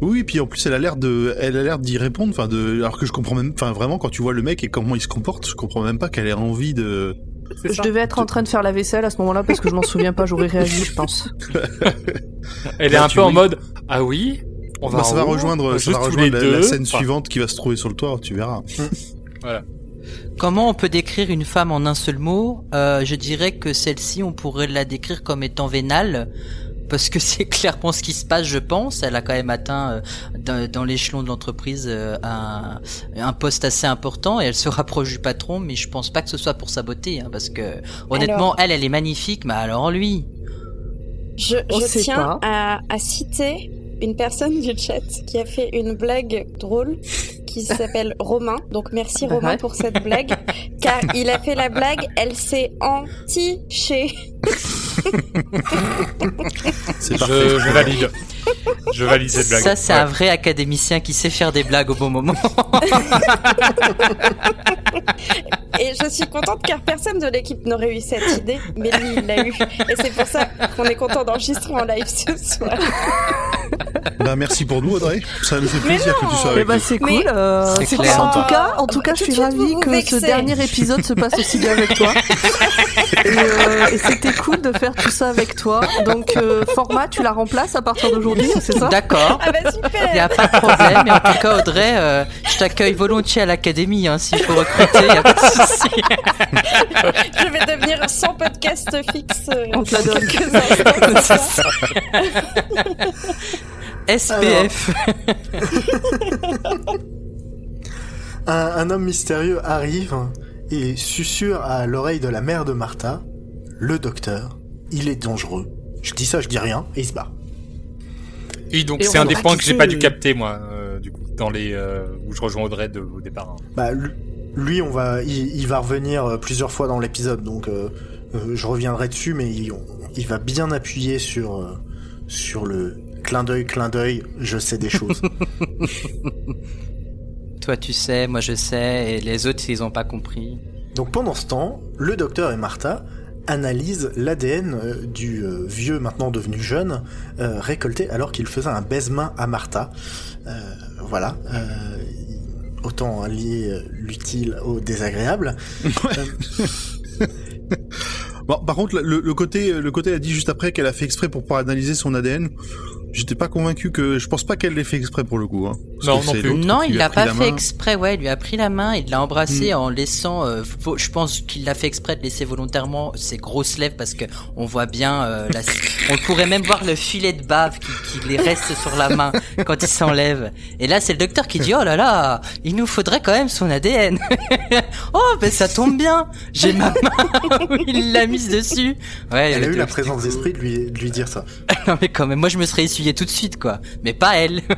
[SPEAKER 1] Oui, puis en plus elle a l'air de, elle a l'air d'y répondre. Enfin, de, alors que je comprends même, enfin vraiment quand tu vois le mec et comment il se comporte, je comprends même pas qu'elle ait envie de.
[SPEAKER 6] Je devais être en train de faire la vaisselle à ce moment-là parce que je m'en souviens pas, j'aurais réagi, je pense.
[SPEAKER 5] elle est un peu en mode ah oui.
[SPEAKER 1] On va bah, ça va rejoindre, ça va rejoindre la, scène suivante qui va se trouver sur le toit, tu verras.
[SPEAKER 5] voilà.
[SPEAKER 2] Comment on peut décrire une femme en un seul mot? Euh, Je dirais que celle-ci, on pourrait la décrire comme étant vénale parce que c'est clairement ce qui se passe, je pense. Elle a quand même atteint euh, dans, l'échelon de l'entreprise euh, un, un, poste assez important et elle se rapproche du patron, mais je pense pas que ce soit pour sa beauté, hein, parce que honnêtement, elle, elle est magnifique, mais alors lui?
[SPEAKER 3] Je, je tiens à, à citer une personne du chat qui a fait une blague drôle qui s'appelle Romain. Donc merci Romain pour cette blague, car il a fait la blague, elle s'est anti-chée.
[SPEAKER 5] je, je, valide. Je valide cette blague.
[SPEAKER 2] Ça, c'est un vrai académicien qui sait faire des blagues au bon moment.
[SPEAKER 3] Et je suis contente car personne de l'équipe n'aurait eu cette idée, mais lui, il l'a eu. Et c'est pour ça qu'on est content d'enregistrer en live ce soir.
[SPEAKER 1] Bah, merci pour nous, Audrey. Ça nous fait plaisir que tu sois avec
[SPEAKER 6] bah, nous. C'est cool. Euh, en tout cas, en tout cas, je suis ravie que ce dernier épisode se passe aussi bien avec toi. Euh, et, c'était cool de faire tout ça avec toi. Donc, euh, format, tu la remplaces à partir d'aujourd'hui, c'est ça?
[SPEAKER 2] D'accord.
[SPEAKER 3] Ah bah super.
[SPEAKER 2] Il n'y a pas de problème. Mais en tout cas, Audrey, euh, je t'accueille volontiers à l'académie hein, s'il faut recruter. Il a pas de souci.
[SPEAKER 3] je vais devenir sans podcast fixe.
[SPEAKER 6] On te la donne.
[SPEAKER 2] SPF.
[SPEAKER 4] un, homme mystérieux arrive et susurre à l'oreille de la mère de Martha, le docteur, il est dangereux. Je dis ça, je dis rien, et il se bat.
[SPEAKER 5] Et donc c'est un des points que j'ai pas dû capter moi, euh, du coup, dans les euh, où je rejoins Audrey de, au départ. Hein.
[SPEAKER 4] Bah lui, on va, il, va revenir euh, plusieurs fois dans l'épisode, donc je reviendrai dessus, mais il, il va bien appuyer sur sur le clin d'œil, clin d'œil, je sais des choses.
[SPEAKER 2] Toi tu sais, moi je sais, et les autres ils ont pas compris.
[SPEAKER 4] Donc pendant ce temps, le docteur et Martha analysent l'ADN euh, du euh, vieux maintenant devenu jeune euh, récolté alors qu'il faisait un baise-main à Martha. voilà. autant lier l'utile au désagréable.
[SPEAKER 1] bon, par contre, le, le, côté, le côté a dit juste après qu'elle a fait exprès pour pas analyser son ADN. J'étais pas convaincu que. Je pense pas qu'elle l'ait fait exprès pour le coup. Hein,
[SPEAKER 2] non, non plus. Non, il l'a pas fait exprès. Ouais, il lui a pris la main, il l'a embrassé hmm. en laissant. Euh, je pense qu'il l'a fait exprès de laisser volontairement ses grosses lèvres parce que on voit bien. Euh, la... on pourrait même voir le filet de bave qui, qui les reste sur la main quand il s'enlève. Et là, c'est le docteur qui dit oh là là, il nous faudrait quand même son ADN. oh, ben ça tombe bien. J'ai ma main où il l'a mise dessus.
[SPEAKER 4] Ouais. Elle a eu la présence d'esprit de lui, de lui dire ça.
[SPEAKER 2] non mais quand même, moi je me serais tout de suite, quoi. Mais pas elle.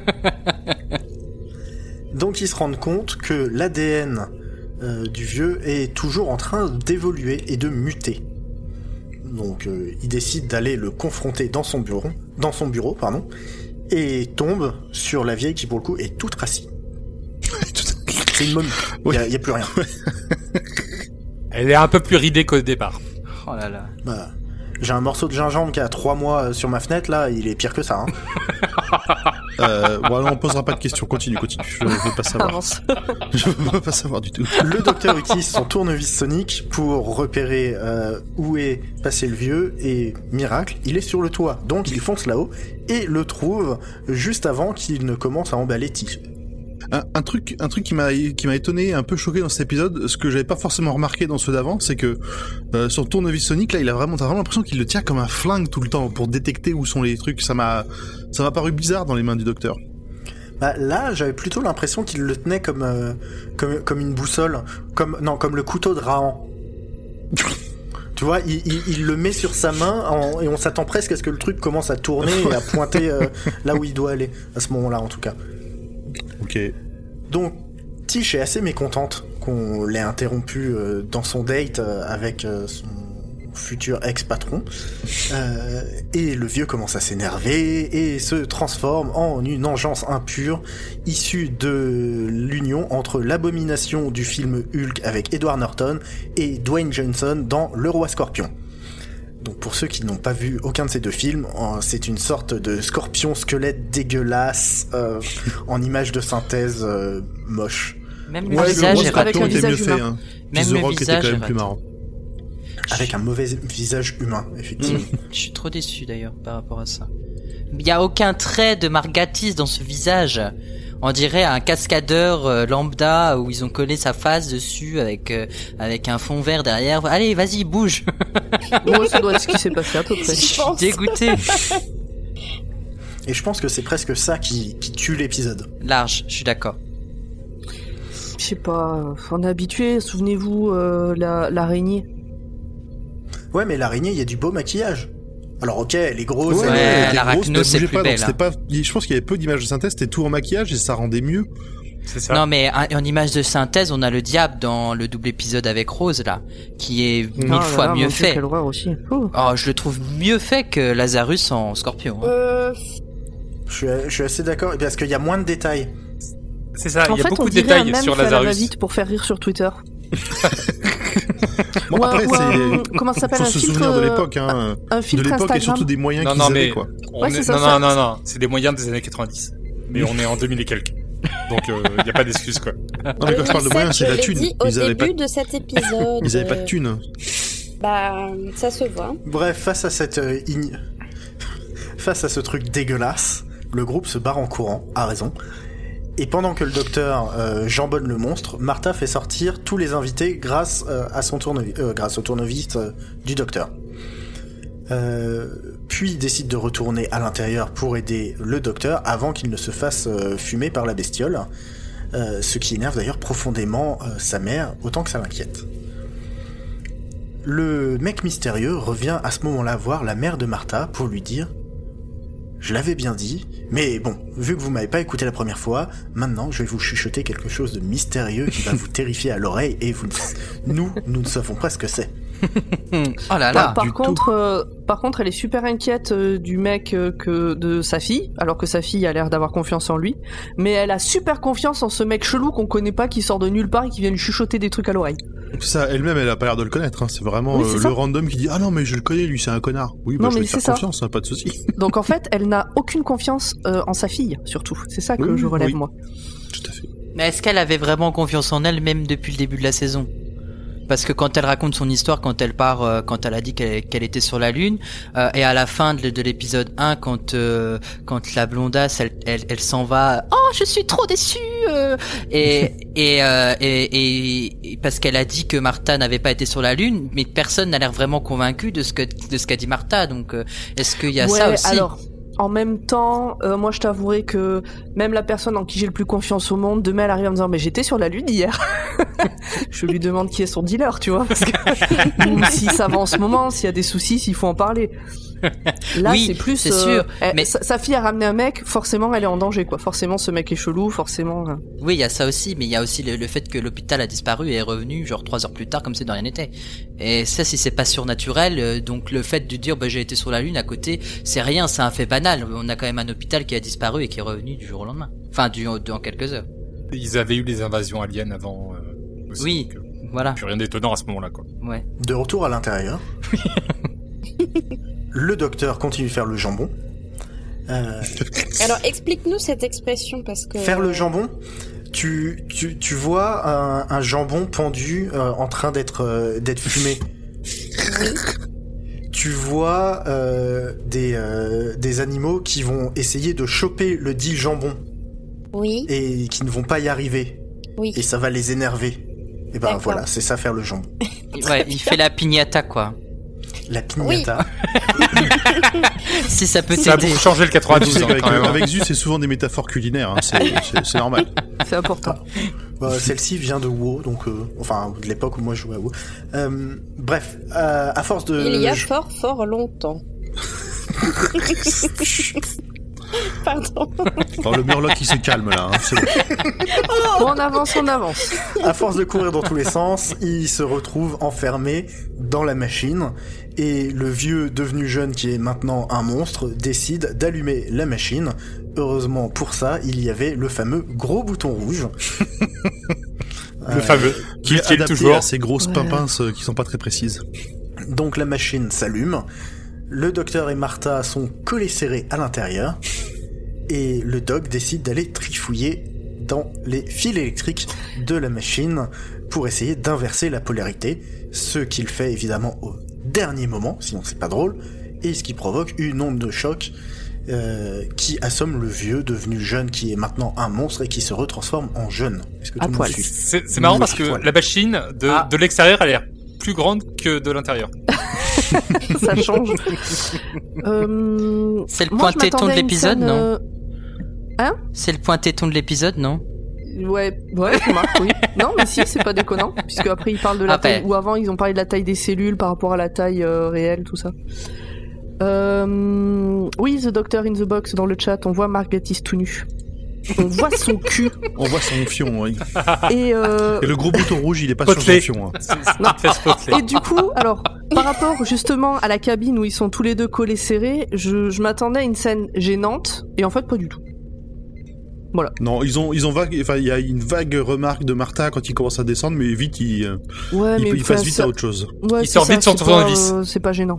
[SPEAKER 4] Donc ils se rendent compte que l'ADN euh, du vieux est toujours en train d'évoluer et de muter. Donc euh, ils décident d'aller le confronter dans son bureau, dans son bureau, pardon, et tombe sur la vieille qui pour le coup est toute rassie. C'est une momie. Il n'y a, plus rien.
[SPEAKER 5] Elle est un peu plus ridée qu'au départ.
[SPEAKER 2] Oh là là.
[SPEAKER 4] Bah, j'ai un morceau de gingembre qui a 3 mois euh, sur ma fenêtre, là, il est pire que ça. Hein.
[SPEAKER 1] Euh, bon, on posera pas de questions. Continue, continue. Je veux pas savoir.
[SPEAKER 6] Avance.
[SPEAKER 1] Je veux pas savoir du tout.
[SPEAKER 4] Le docteur utilise son tournevis sonique pour repérer euh, où est passé le vieux et miracle, il est sur le toit. Donc il fonce là-haut et le trouve juste avant qu'il ne commence à emballer Tiff.
[SPEAKER 1] Un, un truc, un truc qui m'a qui m'a étonné, un peu choqué dans cet épisode, ce que j'avais pas forcément remarqué dans ceux d'avant, c'est que euh, son tournevis sonique là, il a vraiment, t'as vraiment l'impression qu'il le tient comme un flingue tout le temps pour détecter où sont les trucs. Ça m'a, ça m'a paru bizarre dans les mains du docteur.
[SPEAKER 4] Bah, là, j'avais plutôt l'impression qu'il le tenait comme, euh, comme comme une boussole, comme non, comme le couteau de Rahan. Tu vois, il, il- il le met sur sa main en- et on s'attend presque à ce que le truc commence à tourner et à pointer euh, là où il doit aller, à ce moment-là en tout cas.
[SPEAKER 1] Ok.
[SPEAKER 4] Donc, Tish est assez mécontente qu'on l'ait interrompu euh, dans son date euh, avec euh, son futur ex-patron. Et le vieux commence à s'énerver et se transforme en une engeance impure issue de l'union entre l'abomination du film Hulk avec Edward Norton et Dwayne Johnson dans Le Roi Scorpion. Donc pour ceux qui n'ont pas vu aucun de ces deux films, c'est une sorte de scorpion squelette dégueulasse euh, en image de synthèse euh, moche.
[SPEAKER 2] Même le
[SPEAKER 1] Ouais,
[SPEAKER 2] visage
[SPEAKER 1] le
[SPEAKER 6] avec un
[SPEAKER 1] mieux
[SPEAKER 6] visage
[SPEAKER 1] fait.
[SPEAKER 6] humain.
[SPEAKER 1] Hein.
[SPEAKER 2] Même
[SPEAKER 1] Puis
[SPEAKER 2] le
[SPEAKER 1] Rock était
[SPEAKER 2] visage
[SPEAKER 1] quand même plus marrant.
[SPEAKER 4] Avec un mauvais visage humain, effectivement.
[SPEAKER 2] Je suis trop déçu d'ailleurs par rapport à ça. Il y a aucun trait de Margatis dans ce visage. On dirait un cascadeur euh, lambda où ils ont collé sa face dessus avec euh, avec un fond vert derrière. Allez, vas-y, bouge.
[SPEAKER 6] Moi, ça doit être ce qui s'est passé à peu
[SPEAKER 2] Je suis dégoûté.
[SPEAKER 4] Et je pense que c'est presque ça qui, qui tue l'épisode.
[SPEAKER 2] Large, je suis d'accord.
[SPEAKER 6] Je sais pas, on est habitué, souvenez-vous, euh, la- l'araignée.
[SPEAKER 4] Ouais, mais l'araignée, il y a du beau maquillage. Alors ok, elle est grosse,
[SPEAKER 1] Ouais,
[SPEAKER 4] elle
[SPEAKER 2] Ouais,
[SPEAKER 1] grosse, mais elle
[SPEAKER 2] c'est
[SPEAKER 1] bougeait
[SPEAKER 2] plus
[SPEAKER 1] pas,
[SPEAKER 2] belle, hein.
[SPEAKER 1] pas. Je pense qu'il y avait peu d'images de synthèse, c'était tout en maquillage et ça rendait mieux.
[SPEAKER 5] C'est ça.
[SPEAKER 2] Non mais en, image de synthèse, on a le diable dans le double épisode avec Rose là, qui est mille
[SPEAKER 6] Ah
[SPEAKER 2] fois
[SPEAKER 6] là,
[SPEAKER 2] mieux
[SPEAKER 6] Dieu,
[SPEAKER 2] fait.
[SPEAKER 6] Horreur aussi.
[SPEAKER 2] Oh, je le trouve mieux fait que Lazarus en Scorpion. hein.
[SPEAKER 3] Euh,
[SPEAKER 4] je, suis, je suis assez d'accord, parce qu'il y a moins de détails.
[SPEAKER 5] C'est ça.
[SPEAKER 6] en
[SPEAKER 5] Il y a
[SPEAKER 6] fait,
[SPEAKER 5] beaucoup
[SPEAKER 6] on
[SPEAKER 5] de détails sur Lazarus.
[SPEAKER 6] va-vite pour faire rire sur Twitter.
[SPEAKER 1] Bon,
[SPEAKER 6] Ou
[SPEAKER 1] après, c'est.
[SPEAKER 6] comment ça s'appelle
[SPEAKER 1] Faut
[SPEAKER 6] un
[SPEAKER 1] se
[SPEAKER 6] filtre
[SPEAKER 1] souvenir de
[SPEAKER 6] euh,
[SPEAKER 1] l'époque, hein.
[SPEAKER 6] Un
[SPEAKER 1] De
[SPEAKER 6] filtre
[SPEAKER 1] l'époque et surtout des moyens
[SPEAKER 5] Non,
[SPEAKER 1] qu'ils
[SPEAKER 5] non,
[SPEAKER 1] avaient,
[SPEAKER 5] mais
[SPEAKER 1] quoi.
[SPEAKER 5] on
[SPEAKER 6] Ouais,
[SPEAKER 5] est-
[SPEAKER 6] c'est ça,
[SPEAKER 5] non,
[SPEAKER 6] ça-
[SPEAKER 5] non, non, non, c'est des moyens des années 90. Mais on est en 2000 et quelques. Donc il n'y a pas d'excuse quoi.
[SPEAKER 1] Non, mais quand je parle de moyens, c'est de la thune.
[SPEAKER 3] dit au
[SPEAKER 1] Ils avaient
[SPEAKER 3] début
[SPEAKER 1] pas,
[SPEAKER 3] de cet épisode.
[SPEAKER 1] ils avaient pas de thune.
[SPEAKER 3] Bah, ça se voit.
[SPEAKER 4] Bref, face à cette euh, ign- face à ce truc dégueulasse, le groupe se barre en courant, à raison. Et pendant que le docteur euh, jambonne le monstre, Martha fait sortir tous les invités grâce euh, à son euh, grâce au tournevis du docteur. Puis décide de retourner à l'intérieur pour aider le docteur avant qu'il ne se fasse fumer par la bestiole, ce qui énerve d'ailleurs profondément sa mère autant que ça l'inquiète. Le mec mystérieux revient à ce moment-là voir la mère de Martha pour lui dire Je l'avais bien dit, mais bon, vu que vous m'avez pas écouté la première fois, maintenant je vais vous chuchoter quelque chose de mystérieux qui va vous terrifier à l'oreille et vous ne- nous, nous ne savons pas ce que c'est.
[SPEAKER 2] Oh là
[SPEAKER 6] Par,
[SPEAKER 2] là.
[SPEAKER 6] par contre, euh, par contre, elle est super inquiète euh, du mec euh, que de sa fille, alors que sa fille a l'air d'avoir confiance en lui. Mais elle a super confiance en ce mec chelou qu'on connaît pas, qui sort de nulle part et qui vient lui chuchoter des trucs à l'oreille.
[SPEAKER 1] Ça, elle-même, elle a pas l'air de le connaître. Hein. C'est vraiment
[SPEAKER 6] Oui,
[SPEAKER 1] euh, le random qui dit Ah non, mais je le connais, lui, c'est un connard. Oui, bah,
[SPEAKER 6] Non,
[SPEAKER 1] je
[SPEAKER 6] mais
[SPEAKER 1] vais te faire
[SPEAKER 6] c'est ça.
[SPEAKER 1] confiance, hein, pas de souci.
[SPEAKER 6] Donc en fait, elle n'a aucune confiance euh, en sa fille, surtout. C'est ça que
[SPEAKER 1] Oui,
[SPEAKER 6] je relève
[SPEAKER 1] oui.
[SPEAKER 6] moi.
[SPEAKER 1] Tout à fait.
[SPEAKER 2] Mais est-ce qu'elle avait vraiment confiance en elle même depuis le début de la saison? Parce que quand elle raconte son histoire, quand elle part, euh, quand elle a dit qu'elle qu'elle était sur la lune, euh, et à la fin de, de l'épisode 1, quand euh, quand la blondasse, elle, elle, elle s'en va, oh je suis trop déçue, euh, et et, euh, et, et- et parce qu'elle a dit que Martha n'avait pas été sur la lune, mais personne n'a l'air vraiment convaincu de ce que de ce qu'a dit Martha. Donc euh, est-ce qu'il y a
[SPEAKER 6] ouais,
[SPEAKER 2] ça aussi?
[SPEAKER 6] alors. En même temps, euh, moi je t'avouerai que même la personne en qui j'ai le plus confiance au monde, demain elle arrive en me disant mais j'étais sur la lune hier. je lui demande qui est son dealer, tu vois, parce que si ça va en ce moment, s'il y a des soucis, s'il faut en parler. Là
[SPEAKER 2] Oui,
[SPEAKER 6] c'est plus.
[SPEAKER 2] c'est
[SPEAKER 6] euh,
[SPEAKER 2] sûr,
[SPEAKER 6] elle-
[SPEAKER 2] mais-
[SPEAKER 6] sa, sa fille a ramené un mec, forcément elle est en danger quoi. Forcément ce mec est chelou, forcément. euh.
[SPEAKER 2] Oui, il y a ça aussi, mais il y a aussi le, le fait que l'hôpital a disparu et est revenu genre trois heures plus tard comme si de rien n'était. Et ça, si c'est pas surnaturel, euh, donc le fait de dire bah, j'ai été sur la lune à côté, c'est rien, c'est un fait banal. On a quand même un hôpital qui a disparu et qui est revenu du jour au lendemain. Enfin, du dans quelques heures.
[SPEAKER 5] Ils avaient eu les invasions aliens avant. euh, aussi,
[SPEAKER 2] Oui.
[SPEAKER 5] donc, euh,
[SPEAKER 2] Voilà.
[SPEAKER 5] plus rien d'étonnant à ce moment-là quoi.
[SPEAKER 2] Ouais.
[SPEAKER 4] De retour à l'intérieur, le docteur continue de faire le jambon.
[SPEAKER 3] Euh, Alors explique-nous cette expression parce que
[SPEAKER 4] faire le jambon. Tu, tu, tu vois un, un jambon pendu euh, en train d'être euh, d'être fumé. Tu vois euh, des, des animaux qui vont essayer de choper le dit jambon.
[SPEAKER 3] Oui.
[SPEAKER 4] Et qui ne vont pas y arriver.
[SPEAKER 3] Oui.
[SPEAKER 4] Et ça va les énerver. Et ben voilà, c'est ça faire le jambon.
[SPEAKER 2] ouais, il fait la piñata quoi.
[SPEAKER 4] La pignata.
[SPEAKER 2] si ça peut t'aider.
[SPEAKER 5] Ça a changer le 92
[SPEAKER 1] avec, hein. avec Zeus, c'est souvent des métaphores culinaires. Hein. C'est normal.
[SPEAKER 6] C'est important.
[SPEAKER 4] Bah, Celle-ci vient de WoW, donc euh, enfin de l'époque où moi je jouais à WoW. Euh, bref, euh, à force de.
[SPEAKER 3] Il y a fort fort longtemps. Pardon.
[SPEAKER 1] Le murloc qui se calme là. Hein,
[SPEAKER 6] bon. on avance, on avance.
[SPEAKER 4] À force de courir dans tous les sens, il se retrouve enfermé dans la machine et le vieux devenu jeune qui est maintenant un monstre décide d'allumer la machine. Heureusement pour ça, il y avait le fameux gros bouton rouge.
[SPEAKER 5] le fameux
[SPEAKER 1] qui est adapté toujours à ces grosses pimpins qui sont pas très précises.
[SPEAKER 4] Donc la machine s'allume. Le docteur et Martha sont collés serrés à l'intérieur et le doc décide d'aller trifouiller dans les fils électriques de la machine pour essayer d'inverser la polarité, ce qu'il fait évidemment au dernier moment, sinon c'est pas drôle, et ce qui provoque une onde de choc euh, qui assomme le vieux devenu jeune qui est maintenant un monstre et qui se retransforme en jeune.
[SPEAKER 6] Est-ce que tout
[SPEAKER 5] C'est marrant parce que la machine de, ah. de l'extérieur a l'air plus grande que de l'intérieur.
[SPEAKER 6] ça change.
[SPEAKER 2] Euh, c'est le point téton de l'épisode, non euh, Hein? C'est le point téton de l'épisode, non?
[SPEAKER 6] Ouais, ouais, oui. Non, mais si, c'est pas déconnant, puisque après ils parlent de la taille, ou avant ils ont parlé de la taille des cellules par rapport à la taille euh, réelle, tout ça. oui, The Doctor in the Box dans le chat, on voit Margatis tout nu. On voit son cul.
[SPEAKER 1] On voit son fion, oui.
[SPEAKER 6] Et,
[SPEAKER 1] le gros bouton rouge, il est pas sur son fion. Hein.
[SPEAKER 6] Et du coup, alors, par rapport justement à la cabine où ils sont tous les deux collés serrés, je, m'attendais à une scène gênante, et en fait pas du tout. Voilà.
[SPEAKER 1] Non, ils ont, ils ont vague, enfin, il y a une vague remarque de Martha quand il commence à descendre, mais vite, il, euh,
[SPEAKER 6] ouais,
[SPEAKER 1] il, il passe vite à autre chose.
[SPEAKER 6] Ouais,
[SPEAKER 5] il sort vite sur tournevis.
[SPEAKER 6] Euh, c'est pas gênant.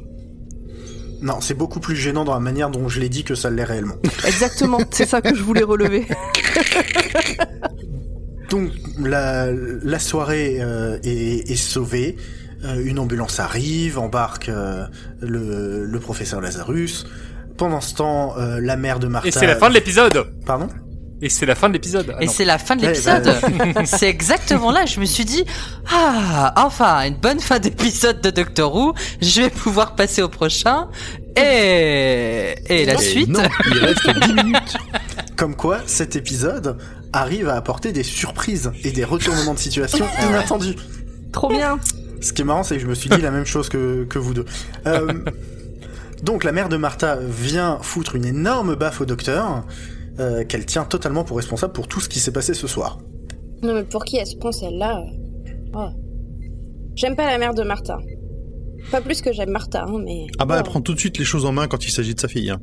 [SPEAKER 4] Non, c'est beaucoup plus gênant dans la manière dont je l'ai dit que ça l'est réellement.
[SPEAKER 6] Exactement, c'est ça que je voulais relever.
[SPEAKER 4] Donc, la, la soirée euh, est, est sauvée. Euh, une ambulance arrive, embarque euh, le, le, professeur Lazarus. Pendant ce temps, euh, la mère de Martha...
[SPEAKER 5] Et c'est la fin de l'épisode
[SPEAKER 4] Pardon?
[SPEAKER 5] Et c'est la fin de l'épisode.
[SPEAKER 2] et c'est la fin de l'épisode. Bah, c'est exactement là. Je me suis dit, ah, enfin, une bonne fin d'épisode de Doctor Who. Je vais pouvoir passer au prochain. Et, et la suite.
[SPEAKER 1] Non, il reste 10 minutes.
[SPEAKER 4] Comme quoi, cet épisode arrive à apporter des surprises et des retournements de situation inattendus.
[SPEAKER 6] Trop bien.
[SPEAKER 4] Ce qui est marrant, c'est que je me suis dit la même chose que, que vous deux. Euh, donc la mère de Martha vient foutre une énorme baffe au docteur, euh, qu'elle tient totalement pour responsable pour tout ce qui s'est passé ce soir.
[SPEAKER 3] Non mais pour qui elle se prend celle-là oh. J'aime pas la mère de Martha. Pas plus que j'aime Martha, hein, mais...
[SPEAKER 1] Ah bah elle prend tout de suite les choses en main quand il s'agit de sa fille. Hein.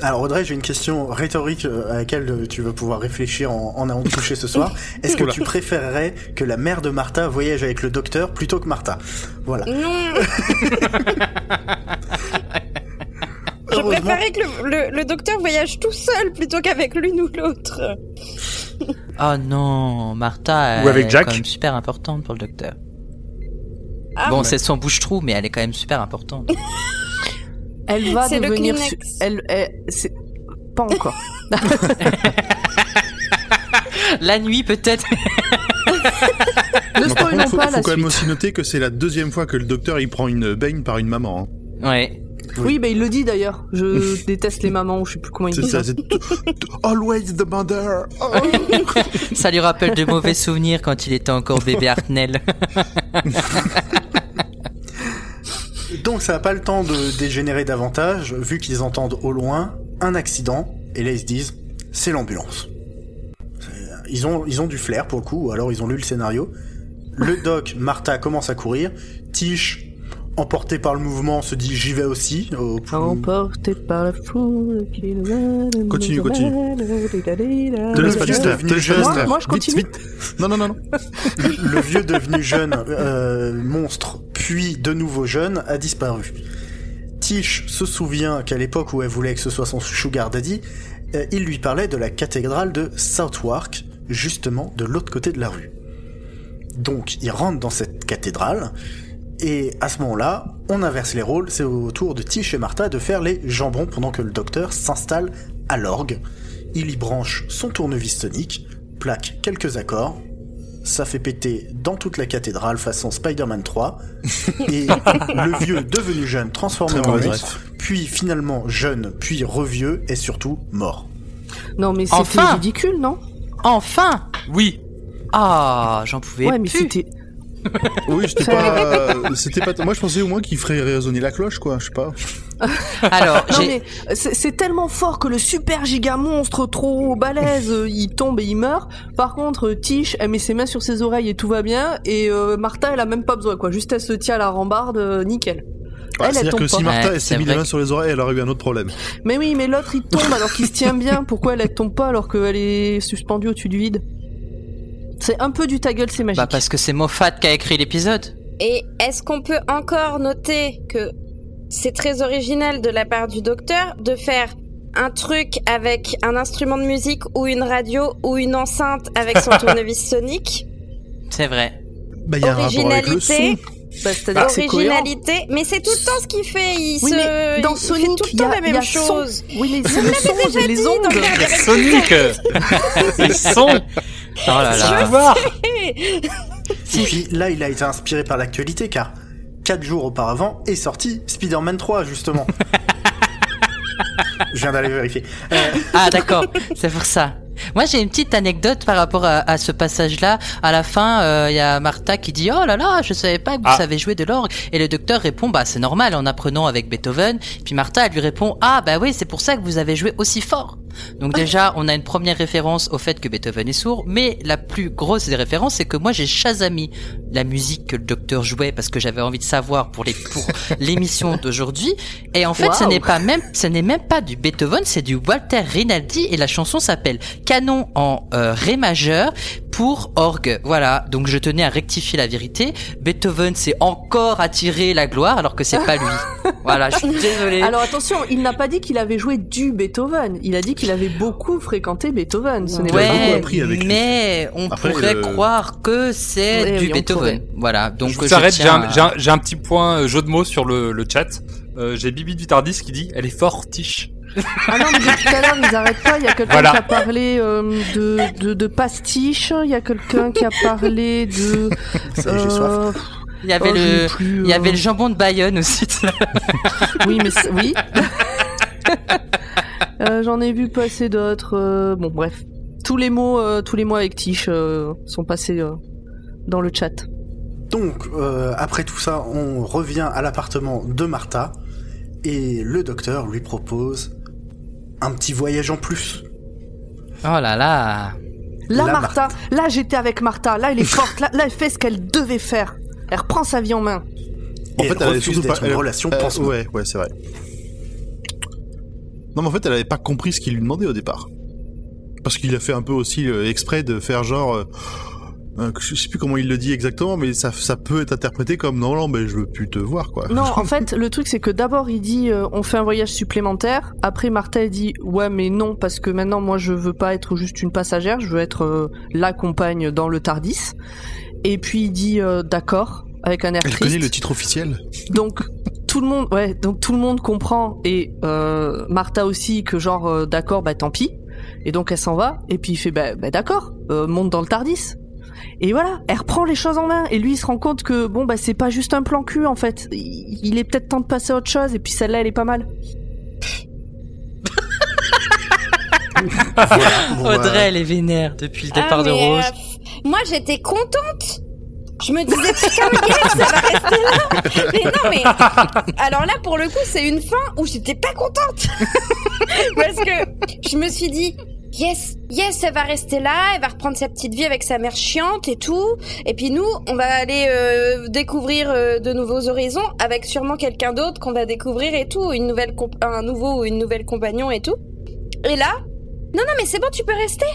[SPEAKER 4] Alors Audrey, j'ai une question rhétorique euh, à laquelle tu vas pouvoir réfléchir en, en allant te coucher ce soir. Est-ce que tu préférerais que la mère de Martha voyage avec le docteur plutôt que Martha? Voilà.
[SPEAKER 3] Non Je préférerais que le, le, docteur voyage tout seul plutôt qu'avec l'une ou l'autre.
[SPEAKER 2] oh non, Martha est quand même super importante pour le docteur. Ah, bon, c'est son bouche-trou, mais elle est quand même super importante.
[SPEAKER 6] Elle va devenir. Elle, c'est pas encore.
[SPEAKER 2] la nuit peut-être.
[SPEAKER 6] ne spoilons
[SPEAKER 1] faut,
[SPEAKER 6] pas
[SPEAKER 1] faut quand même aussi noter que c'est la deuxième fois que le docteur il prend une baigne par une maman.
[SPEAKER 2] Hein. Ouais.
[SPEAKER 6] Oui, bah il le dit d'ailleurs. Je déteste les mamans, ou je sais plus comment il dit ça. ça.
[SPEAKER 1] Always the mother. Oh.
[SPEAKER 2] ça lui rappelle de mauvais souvenirs quand il était encore bébé Hartnell.
[SPEAKER 4] Donc ça n'a pas le temps de dégénérer davantage, vu qu'ils entendent au loin un accident, et là ils se disent, c'est l'ambulance. Ils ont, ils ont du flair pour le coup, ou alors ils ont lu le scénario. Le doc, Martha commence à courir, Tish emporté par le mouvement, se dit j'y vais aussi.
[SPEAKER 6] Emporté par la foule.
[SPEAKER 1] Continue, continue.
[SPEAKER 4] Le vieux devenu jeune.
[SPEAKER 6] Moi, je continue.
[SPEAKER 1] Non, non, non, non.
[SPEAKER 4] Le, vieux devenu jeune euh, monstre, puis de nouveau jeune, a disparu. Tish se souvient qu'à l'époque où elle voulait que ce soit son sugar daddy, euh, il lui parlait de la cathédrale de Southwark, justement de l'autre côté de la rue. Donc il rentre dans cette cathédrale, et à ce moment-là, on inverse les rôles, c'est au tour de Tish et Martha de faire les jambons pendant que le docteur s'installe à l'orgue. Il y branche son tournevis sonique, plaque quelques accords, ça fait péter dans toute la cathédrale façon Spider-Man 3, et le vieux devenu jeune transformé en monstre, puis finalement jeune, puis revieux, et surtout mort.
[SPEAKER 6] Non mais c'était
[SPEAKER 2] Enfin
[SPEAKER 6] ridicule, non?
[SPEAKER 2] Enfin
[SPEAKER 5] Oui.
[SPEAKER 2] Ah, j'en pouvais
[SPEAKER 6] Ouais, mais
[SPEAKER 2] plus.
[SPEAKER 1] Oui, c'était pas, c'était pas. Moi, je pensais au moins qu'il ferait résonner la cloche, quoi. Je sais pas.
[SPEAKER 2] Alors,
[SPEAKER 6] Non mais c'est tellement fort que le super giga monstre trop balèze, euh, il tombe et il meurt. Par contre, euh, Tish, elle met ses mains sur ses oreilles et tout va bien. Et euh, Martha, elle a même pas besoin quoi. Juste elle se tient à la rambarde, euh, nickel.
[SPEAKER 1] C'est-à-dire que si. Martha s'est mis les mains
[SPEAKER 2] que-
[SPEAKER 1] sur les oreilles, elle aurait eu un autre problème.
[SPEAKER 6] Mais oui, mais l'autre il tombe alors qu'il se tient bien. Pourquoi elle, elle tombe pas alors qu'elle est suspendue au-dessus du vide? C'est un peu du ta gueule, c'est magique.
[SPEAKER 2] Bah parce que c'est Moffat qui a écrit l'épisode.
[SPEAKER 3] Et est-ce qu'on peut encore noter que c'est très original de la part du docteur de faire un truc avec un instrument de musique ou une radio ou une enceinte avec son tournevis sonique?
[SPEAKER 2] C'est vrai.
[SPEAKER 1] Bah, il y a un rapport avec le son.
[SPEAKER 3] Originalité,
[SPEAKER 6] Bah, c'est-à-dire que c'est cohérent.
[SPEAKER 3] originalité, mais c'est tout le temps ce qu'il fait. Il
[SPEAKER 6] Oui,
[SPEAKER 3] se,
[SPEAKER 6] mais dans
[SPEAKER 3] il
[SPEAKER 6] Sonic,
[SPEAKER 3] fait tout le
[SPEAKER 6] il y a,
[SPEAKER 3] temps la même
[SPEAKER 6] a son.
[SPEAKER 3] chose.
[SPEAKER 6] Oui, mais c'est le son, et les
[SPEAKER 3] dit,
[SPEAKER 6] ondes.
[SPEAKER 5] Sonic C'est son
[SPEAKER 2] Oh là là.
[SPEAKER 4] Et puis là, il a été inspiré par l'actualité car 4 jours auparavant est sorti Spider-Man 3 justement. Je viens d'aller vérifier. Euh,
[SPEAKER 2] Ah d'accord, c'est pour ça. Moi j'ai une petite anecdote par rapport à, à ce passage-là. À la fin, euh, il y a Martha qui dit oh là là, je savais pas que vous
[SPEAKER 5] Ah.
[SPEAKER 2] savez jouer de l'orgue. Et le docteur répond bah c'est normal en apprenant avec Beethoven. Puis Martha elle lui répond ah bah oui c'est pour ça que vous avez joué aussi fort. Donc déjà on a une première référence au fait que Beethoven est sourd, mais la plus grosse des références c'est que moi j'ai chasami la musique que le docteur jouait parce que j'avais envie de savoir pour les pour l'émission d'aujourd'hui. Et en fait ce n'est pas même ce n'est même pas du Beethoven, c'est du Walter Rinaldi et la chanson s'appelle Canon en euh, ré majeur pour orgue. Voilà, donc je tenais à rectifier la vérité. Beethoven s'est encore attiré la gloire alors que c'est pas lui. voilà, je suis désolé.
[SPEAKER 6] Alors attention, il n'a pas dit qu'il avait joué du Beethoven. Il a dit qu'il avait beaucoup fréquenté Beethoven. Ce n'est
[SPEAKER 1] Ouais.
[SPEAKER 6] pas
[SPEAKER 1] beaucoup
[SPEAKER 2] Ouais,
[SPEAKER 1] appris avec lui.
[SPEAKER 2] mais on
[SPEAKER 1] Après,
[SPEAKER 2] pourrait
[SPEAKER 1] le-
[SPEAKER 2] croire que c'est
[SPEAKER 6] Ouais,
[SPEAKER 2] du Beethoven.
[SPEAKER 6] pourrait.
[SPEAKER 2] Voilà, donc
[SPEAKER 5] je vous
[SPEAKER 2] je
[SPEAKER 5] arrête, j'ai un,
[SPEAKER 2] à-
[SPEAKER 5] j'ai un- j'ai un petit point euh, jeu de mots sur le, le chat. Euh, j'ai Bibi du Tardis qui dit elle est fortiche.
[SPEAKER 6] Ah non, mais depuis tout à l'heure, ils arrêtent pas. Il y a quelqu'un
[SPEAKER 5] Voilà.
[SPEAKER 6] qui a parlé euh, de, de, de pastiche. Il y a quelqu'un qui a parlé de. Euh,
[SPEAKER 2] Il y avait
[SPEAKER 6] oh,
[SPEAKER 2] le
[SPEAKER 6] plus,
[SPEAKER 2] il y avait
[SPEAKER 6] euh,
[SPEAKER 2] le jambon de Bayonne aussi.
[SPEAKER 6] Oui, mais oui. Euh, J'en ai vu passer d'autres. euh, Bon, bref. Tous les mots, euh, tous les mots avec Tish euh, sont passés euh, dans le chat.
[SPEAKER 4] Donc, euh, après tout ça, on revient à l'appartement de Martha et le docteur lui propose un petit voyage en plus.
[SPEAKER 2] Oh là là.
[SPEAKER 6] Là,
[SPEAKER 4] Là,
[SPEAKER 6] Martha, là j'étais avec Martha. Là, elle est forte. Là, là, elle fait ce qu'elle devait faire. Elle reprend sa vie en main.
[SPEAKER 4] Et
[SPEAKER 1] En fait,
[SPEAKER 4] elle
[SPEAKER 1] elle
[SPEAKER 4] refuse d'être
[SPEAKER 1] pas-
[SPEAKER 4] une
[SPEAKER 1] elle-
[SPEAKER 4] relation
[SPEAKER 1] Euh,
[SPEAKER 4] pansement.
[SPEAKER 1] ouais, ouais, c'est vrai. Non, mais en fait, elle avait pas compris ce qu'il lui demandait au départ. Parce qu'il a fait un peu aussi euh, exprès de faire genre. euh, euh, je sais plus comment il le dit exactement, mais ça, ça peut être interprété comme non, non, mais je veux plus te voir, quoi.
[SPEAKER 6] Non, en fait, le truc c'est que d'abord il dit euh, on fait un voyage supplémentaire. Après Martha elle dit ouais mais non parce que maintenant moi je veux pas être juste une passagère, je veux être euh, la compagne dans le Tardis. Et puis il dit euh, d'accord avec un air
[SPEAKER 1] Elle
[SPEAKER 6] triste.
[SPEAKER 1] connaît le titre officiel.
[SPEAKER 6] Donc tout le monde, ouais, donc tout le monde comprend et euh, Martha aussi que genre d'accord, bah tant pis. Et donc elle s'en va et puis il fait bah, bah d'accord, euh, monte dans le Tardis. Et voilà, elle reprend les choses en main et lui il se rend compte que bon bah c'est pas juste un plan cul en fait. Il est peut-être temps de passer à autre chose et puis celle-là elle est pas mal.
[SPEAKER 4] Bon,
[SPEAKER 2] Audrey, elle est vénère depuis le
[SPEAKER 3] Ah,
[SPEAKER 2] départ de
[SPEAKER 3] mais,
[SPEAKER 2] Rose.
[SPEAKER 3] euh, moi, j'étais contente. Je me disais, putain, yes, ça va rester là? Mais non, mais. Alors là, pour le coup, c'est une fin où j'étais pas contente. Parce que je me suis dit, yes, yes, elle va rester là, elle va reprendre sa petite vie avec sa mère chiante et tout. Et puis nous, on va aller euh, découvrir euh, de nouveaux horizons avec sûrement quelqu'un d'autre qu'on va découvrir et tout, une nouvelle un nouveau ou une nouvelle compagnon et tout. Et là, non, non, mais c'est bon, tu peux rester.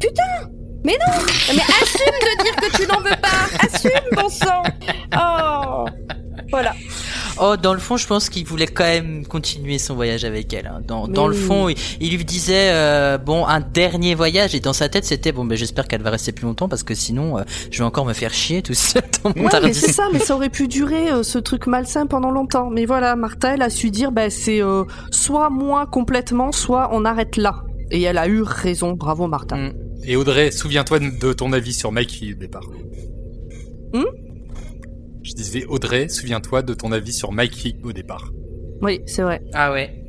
[SPEAKER 3] Putain Mais non Mais assume de dire que tu n'en veux pas Assume, bon sang Oh Voilà.
[SPEAKER 2] Oh, dans le fond, je pense qu'il voulait quand même continuer son voyage avec elle. hein. Dans,
[SPEAKER 6] Mais
[SPEAKER 2] dans le fond, il, il lui disait euh, bon un dernier voyage et dans sa tête c'était bon ben j'espère qu'elle va rester plus longtemps parce que sinon euh, je vais encore me faire chier tout seul dans mon
[SPEAKER 6] Ouais, mais c'est ça, mais ça aurait pu durer euh, ce truc malsain pendant longtemps. Mais voilà, Martha, elle a su dire, bah, c'est euh, soit moi complètement, soit on arrête là. Et elle a eu raison, bravo Martha.
[SPEAKER 2] Mm.
[SPEAKER 5] Et Audrey, souviens-toi de ton avis sur Mikey au départ.
[SPEAKER 6] Hmm?
[SPEAKER 5] Je disais Audrey, souviens-toi de ton avis sur Mikey au départ.
[SPEAKER 6] Oui, c'est vrai.
[SPEAKER 2] Ah ouais.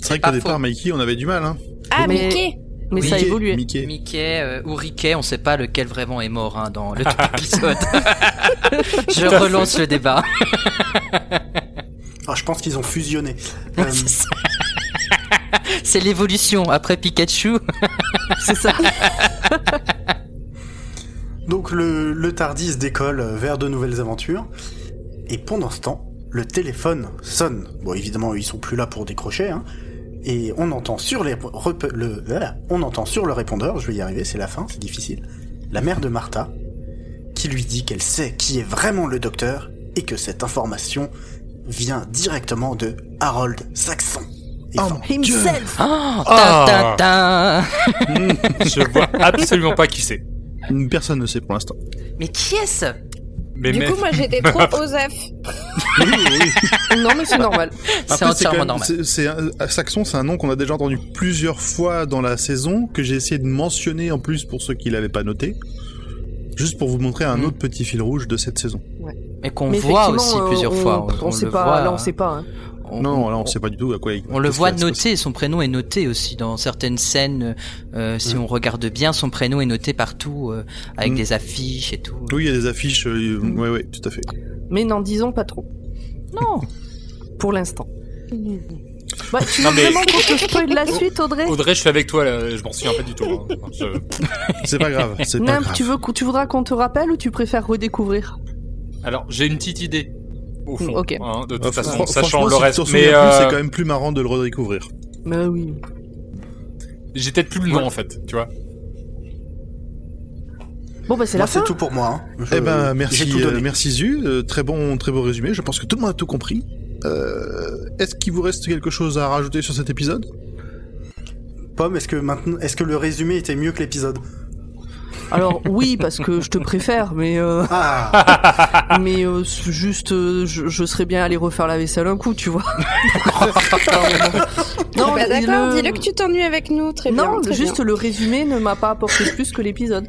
[SPEAKER 1] C'est vrai qu'au départ. Mikey, on avait du mal, hein.
[SPEAKER 3] Ah,
[SPEAKER 6] Mais-
[SPEAKER 3] Mickey
[SPEAKER 6] Mais ça a
[SPEAKER 1] Mickey,
[SPEAKER 6] évolué.
[SPEAKER 1] Mickey.
[SPEAKER 2] Mickey euh, ou Rickey, on sait pas lequel vraiment est mort hein, dans le tout épisode. je relance le débat.
[SPEAKER 4] Ah, je pense qu'ils ont fusionné. Euh.
[SPEAKER 2] C'est l'évolution après Pikachu.
[SPEAKER 6] C'est ça.
[SPEAKER 4] Donc le, le Tardis décolle vers de nouvelles aventures. Et pendant ce temps, le téléphone sonne. Bon, évidemment, ils sont plus là pour décrocher. Hein. Et on entend sur les rep- le voilà, on entend sur le répondeur, je vais y arriver, c'est la fin, c'est difficile. La mère de Martha qui lui dit qu'elle sait qui est vraiment le docteur et que cette information vient directement de Harold Saxon. Et
[SPEAKER 1] Oh.
[SPEAKER 6] Himself.
[SPEAKER 2] Oh, ta, ta, ta.
[SPEAKER 5] Je vois absolument pas qui c'est.
[SPEAKER 1] Personne ne sait pour l'instant.
[SPEAKER 2] Mais qui est-ce?
[SPEAKER 5] Mais
[SPEAKER 3] Du coup, moi j'étais trop Osef.
[SPEAKER 1] Oui, oui.
[SPEAKER 6] Non, mais c'est normal.
[SPEAKER 2] C'est entièrement
[SPEAKER 1] même-
[SPEAKER 2] normal.
[SPEAKER 1] c'est- un- Saxon, c'est un nom qu'on a déjà entendu plusieurs fois dans la saison, que j'ai essayé de mentionner en plus pour ceux qui l'avaient pas noté. Juste pour vous montrer un
[SPEAKER 2] Mm.
[SPEAKER 1] autre petit fil rouge de cette saison.
[SPEAKER 2] Mais qu'on voit aussi
[SPEAKER 6] euh,
[SPEAKER 2] plusieurs
[SPEAKER 6] on-
[SPEAKER 2] fois.
[SPEAKER 6] On, sait
[SPEAKER 2] le
[SPEAKER 6] pas,
[SPEAKER 2] voit,
[SPEAKER 6] là on sait pas. hein.
[SPEAKER 2] On-
[SPEAKER 1] non, là on sait pas du tout à quoi il
[SPEAKER 2] On le voit noté, son prénom est noté aussi dans certaines scènes. euh, si
[SPEAKER 1] Mm.
[SPEAKER 2] on regarde bien, son prénom est noté partout euh, avec
[SPEAKER 1] Mm.
[SPEAKER 2] des affiches et tout.
[SPEAKER 1] Oui, il y a des affiches. euh, ouais, ouais, tout à fait.
[SPEAKER 6] Mais n'en disons pas trop.
[SPEAKER 2] Non.
[SPEAKER 6] Pour l'instant. Bah, tu
[SPEAKER 5] Non,
[SPEAKER 6] veux
[SPEAKER 5] mais-
[SPEAKER 6] vraiment qu'on te spoil la suite, Audrey?
[SPEAKER 5] Audrey, je suis avec toi, là, je m'en souviens pas du tout. hein. Enfin, je-
[SPEAKER 1] C'est pas grave. C'est pas grave.
[SPEAKER 6] tu veux tu voudras qu'on te rappelle ou tu préfères redécouvrir?
[SPEAKER 5] Alors, j'ai une petite idée. Au fond,
[SPEAKER 6] Ok.
[SPEAKER 5] hein, de toute façon,
[SPEAKER 1] fran-
[SPEAKER 5] sachant le reste. Mais euh,
[SPEAKER 1] c'est quand même plus marrant de le redécouvrir.
[SPEAKER 6] Bah oui.
[SPEAKER 5] j'ai peut-être plus le nom en fait, tu vois.
[SPEAKER 6] Bon bah c'est la fin.
[SPEAKER 4] c'est tout pour moi. hein. Je-
[SPEAKER 1] Eh ben, merci,
[SPEAKER 4] tout
[SPEAKER 1] euh, merci Zu. Euh, très bon, très beau résumé. Je pense que tout le monde a tout compris. Euh, Est-ce qu'il vous reste quelque chose à rajouter sur cet épisode?
[SPEAKER 4] Pomme, est-ce que maintenant, est-ce que le résumé était mieux que l'épisode?
[SPEAKER 6] Alors oui parce que je te préfère, mais euh,
[SPEAKER 4] Ah,
[SPEAKER 6] mais euh, juste euh, je, je serais bien allé refaire la vaisselle un coup, tu vois.
[SPEAKER 3] Non, bah, d'accord,
[SPEAKER 6] le-
[SPEAKER 3] dis-le que tu t'ennuies avec nous, très bien.
[SPEAKER 6] Non, juste
[SPEAKER 3] bien.
[SPEAKER 6] le résumé ne m'a pas apporté plus que l'épisode.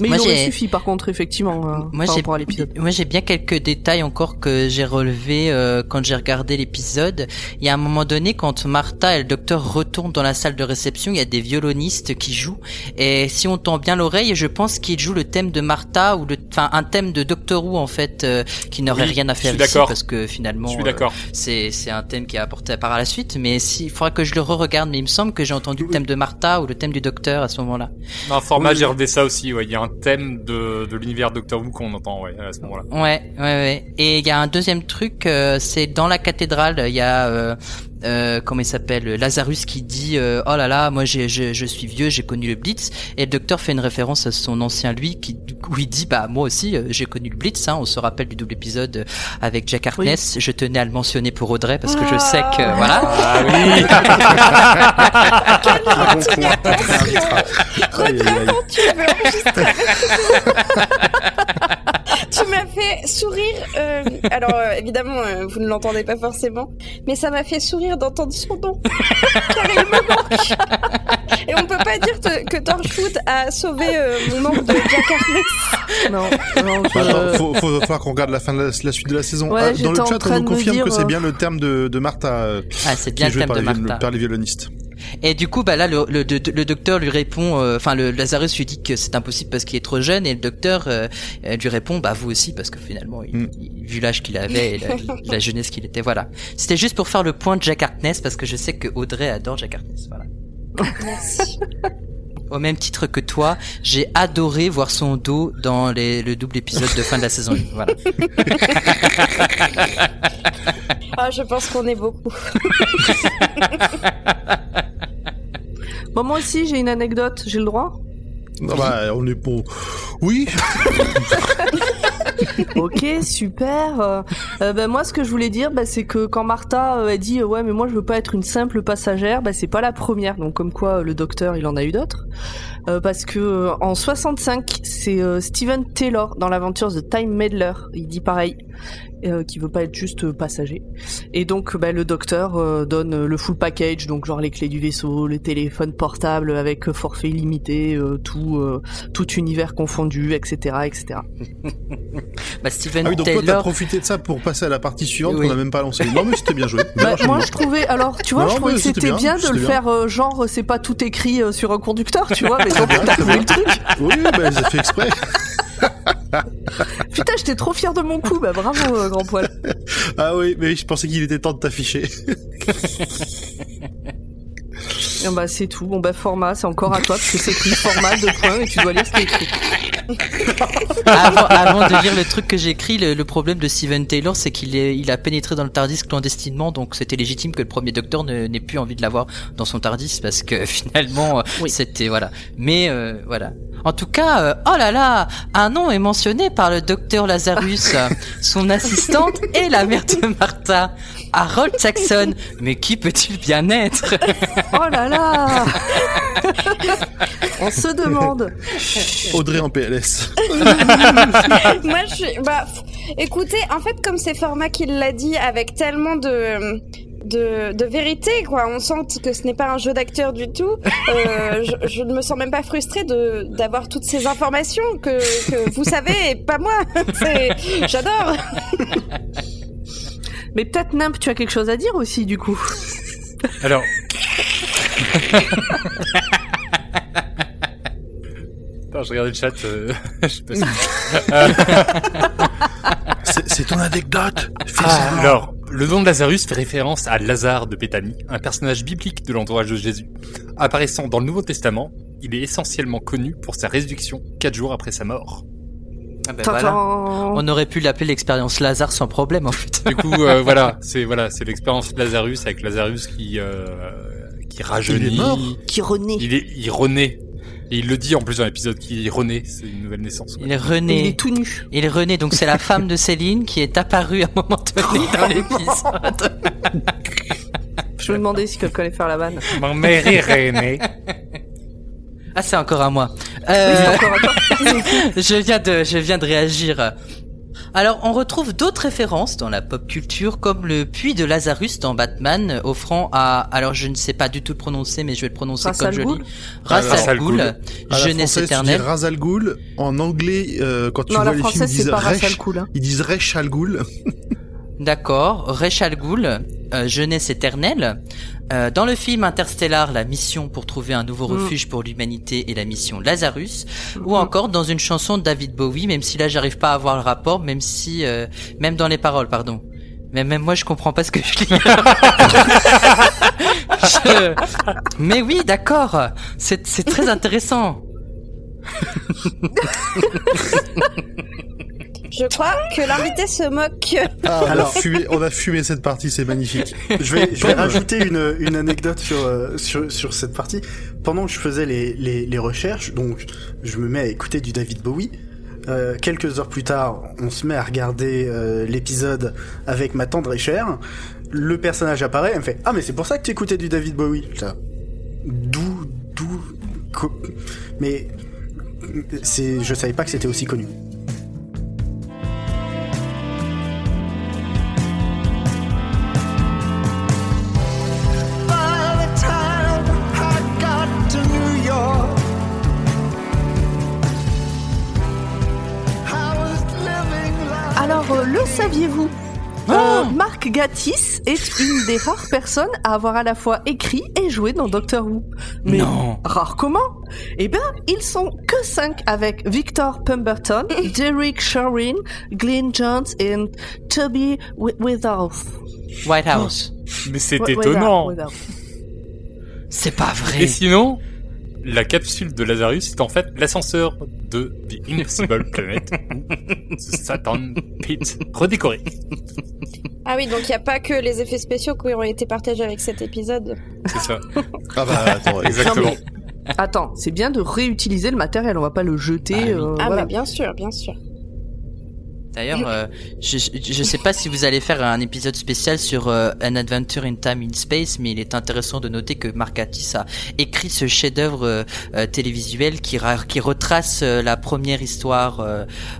[SPEAKER 6] Mais
[SPEAKER 2] Moi,
[SPEAKER 6] il aurait
[SPEAKER 2] j'ai-
[SPEAKER 6] suffi par contre effectivement euh,
[SPEAKER 2] Moi
[SPEAKER 6] par rapport à l'épisode.
[SPEAKER 2] moi j'ai bien quelques détails encore que j'ai relevés euh, quand j'ai regardé l'épisode. Il y a un moment donné quand Martha et le docteur retournent dans la salle de réception, il y a des violonistes qui jouent et si on tend bien l'oreille, je pense qu'ils jouent le thème de Martha ou le enfin un thème de Doctor Who en fait euh, qui n'aurait
[SPEAKER 5] Oui,
[SPEAKER 2] rien à
[SPEAKER 5] je
[SPEAKER 2] faire
[SPEAKER 5] suis
[SPEAKER 2] ici
[SPEAKER 5] d'accord.
[SPEAKER 2] parce que finalement
[SPEAKER 5] je
[SPEAKER 2] euh, c'est c'est un thème qui est apporté par la suite mais si il faudra que je le re-regarde mais il me semble que j'ai entendu le thème de Martha ou le thème du docteur à ce moment-là.
[SPEAKER 5] Dans le format,
[SPEAKER 4] Oui,
[SPEAKER 5] j'ai relevé ça aussi. Ouais, il y a un thème de, de l'univers Doctor Who qu'on entend ouais, à ce moment-là.
[SPEAKER 2] Ouais, ouais, ouais. Et il y a un deuxième truc, euh, c'est dans la cathédrale, il y a euh, comment il s'appelle, Lazarus qui dit euh, oh là là, moi j'ai, je, je suis vieux, j'ai connu le Blitz. Et le docteur fait une référence à son ancien lui qui coup il dit bah moi aussi euh, j'ai connu le Blitz. Hein, on se rappelle du double épisode euh, avec Jack Harkness. Je tenais à le mentionner pour Audrey parce que je sais que voilà.
[SPEAKER 5] Ah oui.
[SPEAKER 3] Quand tu veux enregistrer Tu m'as fait sourire. euh, alors euh, évidemment, euh, vous ne l'entendez pas forcément, mais ça m'a fait sourire d'entendre son nom. Car il me manque. Et on peut pas dire te- que Torchwood a sauvé euh, mon manque de Jack Harkness.
[SPEAKER 6] Non, non, je-
[SPEAKER 1] attends, faut, faut, falloir qu'on regarde la fin de la, la suite de la saison.
[SPEAKER 6] Ouais,
[SPEAKER 1] Ah, dans le chat, on nous confirme
[SPEAKER 6] dire,
[SPEAKER 1] que c'est
[SPEAKER 6] euh,
[SPEAKER 1] bien le terme de, de Martha euh,
[SPEAKER 2] Ah c'est
[SPEAKER 1] qui
[SPEAKER 2] bien
[SPEAKER 1] est
[SPEAKER 2] le de Martha.
[SPEAKER 1] par les violonistes.
[SPEAKER 2] Et du coup, bah là, le, le, le- le docteur lui répond, euh, enfin, le Lazarus lui dit que c'est impossible parce qu'il est trop jeune, et le docteur euh, euh, lui répond, bah vous aussi, parce que finalement, il,
[SPEAKER 1] Mm.
[SPEAKER 2] il- vu l'âge qu'il avait et la, la jeunesse qu'il était, voilà. C'était juste pour faire le point de Jack Harkness, parce que je sais que Audrey adore Jack Harkness, voilà.
[SPEAKER 3] Merci.
[SPEAKER 2] Au même titre que toi, j'ai adoré voir son dos dans les, le double épisode de fin de la saison 1, voilà.
[SPEAKER 3] Ah, je pense qu'on est beaucoup.
[SPEAKER 6] Bon, moi aussi j'ai une anecdote, j'ai le droit?
[SPEAKER 1] Ah bah, on est pour. Oui.
[SPEAKER 6] ok, super. Euh, euh, ben moi, ce que je voulais dire, bah, c'est que quand Martha euh, a dit ouais, mais moi je veux pas être une simple passagère, bah, c'est pas la première. Donc comme quoi le docteur, il en a eu d'autres. Parce que en 65, c'est Steven Taylor dans l'aventure The Time Meddler. Il dit pareil. Euh, qui veut pas être juste passager. Et donc bah, le docteur euh, donne le full package, donc genre les clés du vaisseau, le téléphone portable avec forfait illimité, euh, tout tout univers confondu, etc., etc.
[SPEAKER 2] bah Steven
[SPEAKER 1] ah oui, donc
[SPEAKER 2] Taylor...
[SPEAKER 1] toi t'as profité de ça pour passer à la partie suivante qu'on a même pas lancée. Non mais c'était bien joué.
[SPEAKER 6] Bah, moi je trouvais, alors tu vois, je trouvais que c'était bien, de le faire genre c'est pas tout écrit sur un conducteur, tu vois, mais donc t'as le truc.
[SPEAKER 1] Oui, bah j'ai fait exprès.
[SPEAKER 6] Putain, j'étais trop fier de mon coup, bah bravo, euh, grand poil.
[SPEAKER 1] Ah oui, mais je pensais qu'il était temps de t'afficher.
[SPEAKER 6] bah c'est tout. Bon bah format, c'est encore à toi parce que c'est écrit format de points et tu dois lire ce qui est écrit.
[SPEAKER 2] avant, de lire le truc que j'ai écrit, le, problème de Steven Taylor, c'est qu'il il a pénétré dans le Tardis clandestinement, donc c'était légitime que le premier docteur n'ait plus envie de l'avoir dans son Tardis parce que finalement c'était voilà. Mais euh, voilà. En tout cas, euh, oh là là, un nom est mentionné par le docteur Lazarus, son assistante et la mère de Martha, Harold Saxon. Mais qui peut-il bien être?
[SPEAKER 6] Oh là là On se demande.
[SPEAKER 1] Audrey en PLS.
[SPEAKER 3] Moi, je suis... Bah, écoutez, en fait, comme c'est Format qui l'a dit, avec tellement de de, vérité, quoi. On sent que ce n'est pas un jeu d'acteur du tout. Euh, je, ne me sens même pas frustrée de d'avoir toutes ces informations que, que vous savez et pas moi. J'adore.
[SPEAKER 6] Mais peut-être Nimp, tu as quelque chose à dire aussi, du coup.
[SPEAKER 5] Alors. Attends, je regarde le chat. Euh, je sais pas si...
[SPEAKER 1] C'est ton anecdote.
[SPEAKER 5] Ah, alors, le nom de Lazarus fait référence à Lazare de Béthanie, un personnage biblique de l'entourage de Jésus. Apparaissant dans le Nouveau Testament, il est essentiellement connu pour sa résurrection quatre jours après sa mort.
[SPEAKER 2] Ah ben voilà. On aurait pu l'appeler l'expérience Lazare sans problème en fait.
[SPEAKER 5] Du coup, euh, voilà, c'est voilà, c'est l'expérience Lazarus avec Lazarus qui euh, qui rajeunit,
[SPEAKER 1] il est mort.
[SPEAKER 6] qui renaît.
[SPEAKER 5] Il est il renaît et il le dit en plus dans l'épisode qu'il est rené, c'est une nouvelle naissance.
[SPEAKER 2] Il est rené.
[SPEAKER 6] Il est tout nu.
[SPEAKER 2] Il est rené, donc c'est la femme de Céline qui est apparue à un moment donné dans l'épisode.
[SPEAKER 6] Je me demandais si quelqu'un allait faire la vanne.
[SPEAKER 5] Mon mère est rené.
[SPEAKER 2] Ah, c'est encore à moi. Euh... encore à toi. je viens de, je viens de réagir. Alors, on retrouve d'autres références dans la pop culture, comme le puits de Lazarus dans Batman, offrant à, alors je ne sais pas du tout le prononcer, mais je vais le prononcer comme je lis, Razal Ghul, jeunesse éternelle.
[SPEAKER 1] Ghul, en anglais, euh, quand tu vois les films, ils disent, Resh, hein. ils disent Rechal Ghul.
[SPEAKER 2] D'accord, Ghul, euh, jeunesse éternelle. Euh, dans le film Interstellar, la mission pour trouver un nouveau mm. refuge pour l'humanité et la mission Lazarus, ou mm. encore dans une chanson de David Bowie, même si là j'arrive pas à voir le rapport, même si, euh, même dans les paroles, pardon. Mais même moi je comprends pas ce que je lis. Mais oui, d'accord, c'est c'est très intéressant.
[SPEAKER 3] Je crois que l'invité se moque.
[SPEAKER 1] Ah, on, Alors, a fumé, on a fumé cette partie, c'est magnifique.
[SPEAKER 4] Je vais, je vais rajouter une, une anecdote sur, euh, sur, sur cette partie. Pendant que je faisais les, les, les recherches, donc je me mets à écouter du David Bowie. Euh, quelques heures plus tard, on se met à regarder euh, l'épisode avec ma tendre et chère. Le personnage apparaît, elle me fait Ah, mais c'est pour ça que tu écoutais du David Bowie. D'où, d'où, mais c'est, je savais pas que c'était aussi connu.
[SPEAKER 6] Saviez-vous euh, oh Marc Gatiss est une des rares personnes à avoir à la fois écrit et joué dans Doctor Who.
[SPEAKER 2] Mais non.
[SPEAKER 6] rare comment Eh bien, ils sont que cinq avec Victor Pemberton, Derek Shorin, Glenn Jones et Toby Whitehouse.
[SPEAKER 2] Whitehouse.
[SPEAKER 5] Mais c'est étonnant.
[SPEAKER 2] C'est pas vrai.
[SPEAKER 5] Et sinon, la capsule de Lazarus est en fait l'ascenseur de The Invisible Planet ou Satan Pit redécoré.
[SPEAKER 3] Ah oui, donc il n'y a pas que les effets spéciaux qui ont été partagés avec cet épisode.
[SPEAKER 5] C'est ça.
[SPEAKER 1] ah bah attends,
[SPEAKER 5] exactement.
[SPEAKER 6] Attends, c'est bien de réutiliser le matériel, on va pas le jeter.
[SPEAKER 3] Ah, oui. Euh, ah bien sûr, bien sûr.
[SPEAKER 2] D'ailleurs, euh, je, je sais pas si vous allez faire un épisode spécial sur euh, An Adventure in Time in Space, mais il est intéressant de noter que Mark Gatiss a écrit ce chef-d'œuvre euh, télévisuel qui, qui retrace la première histoire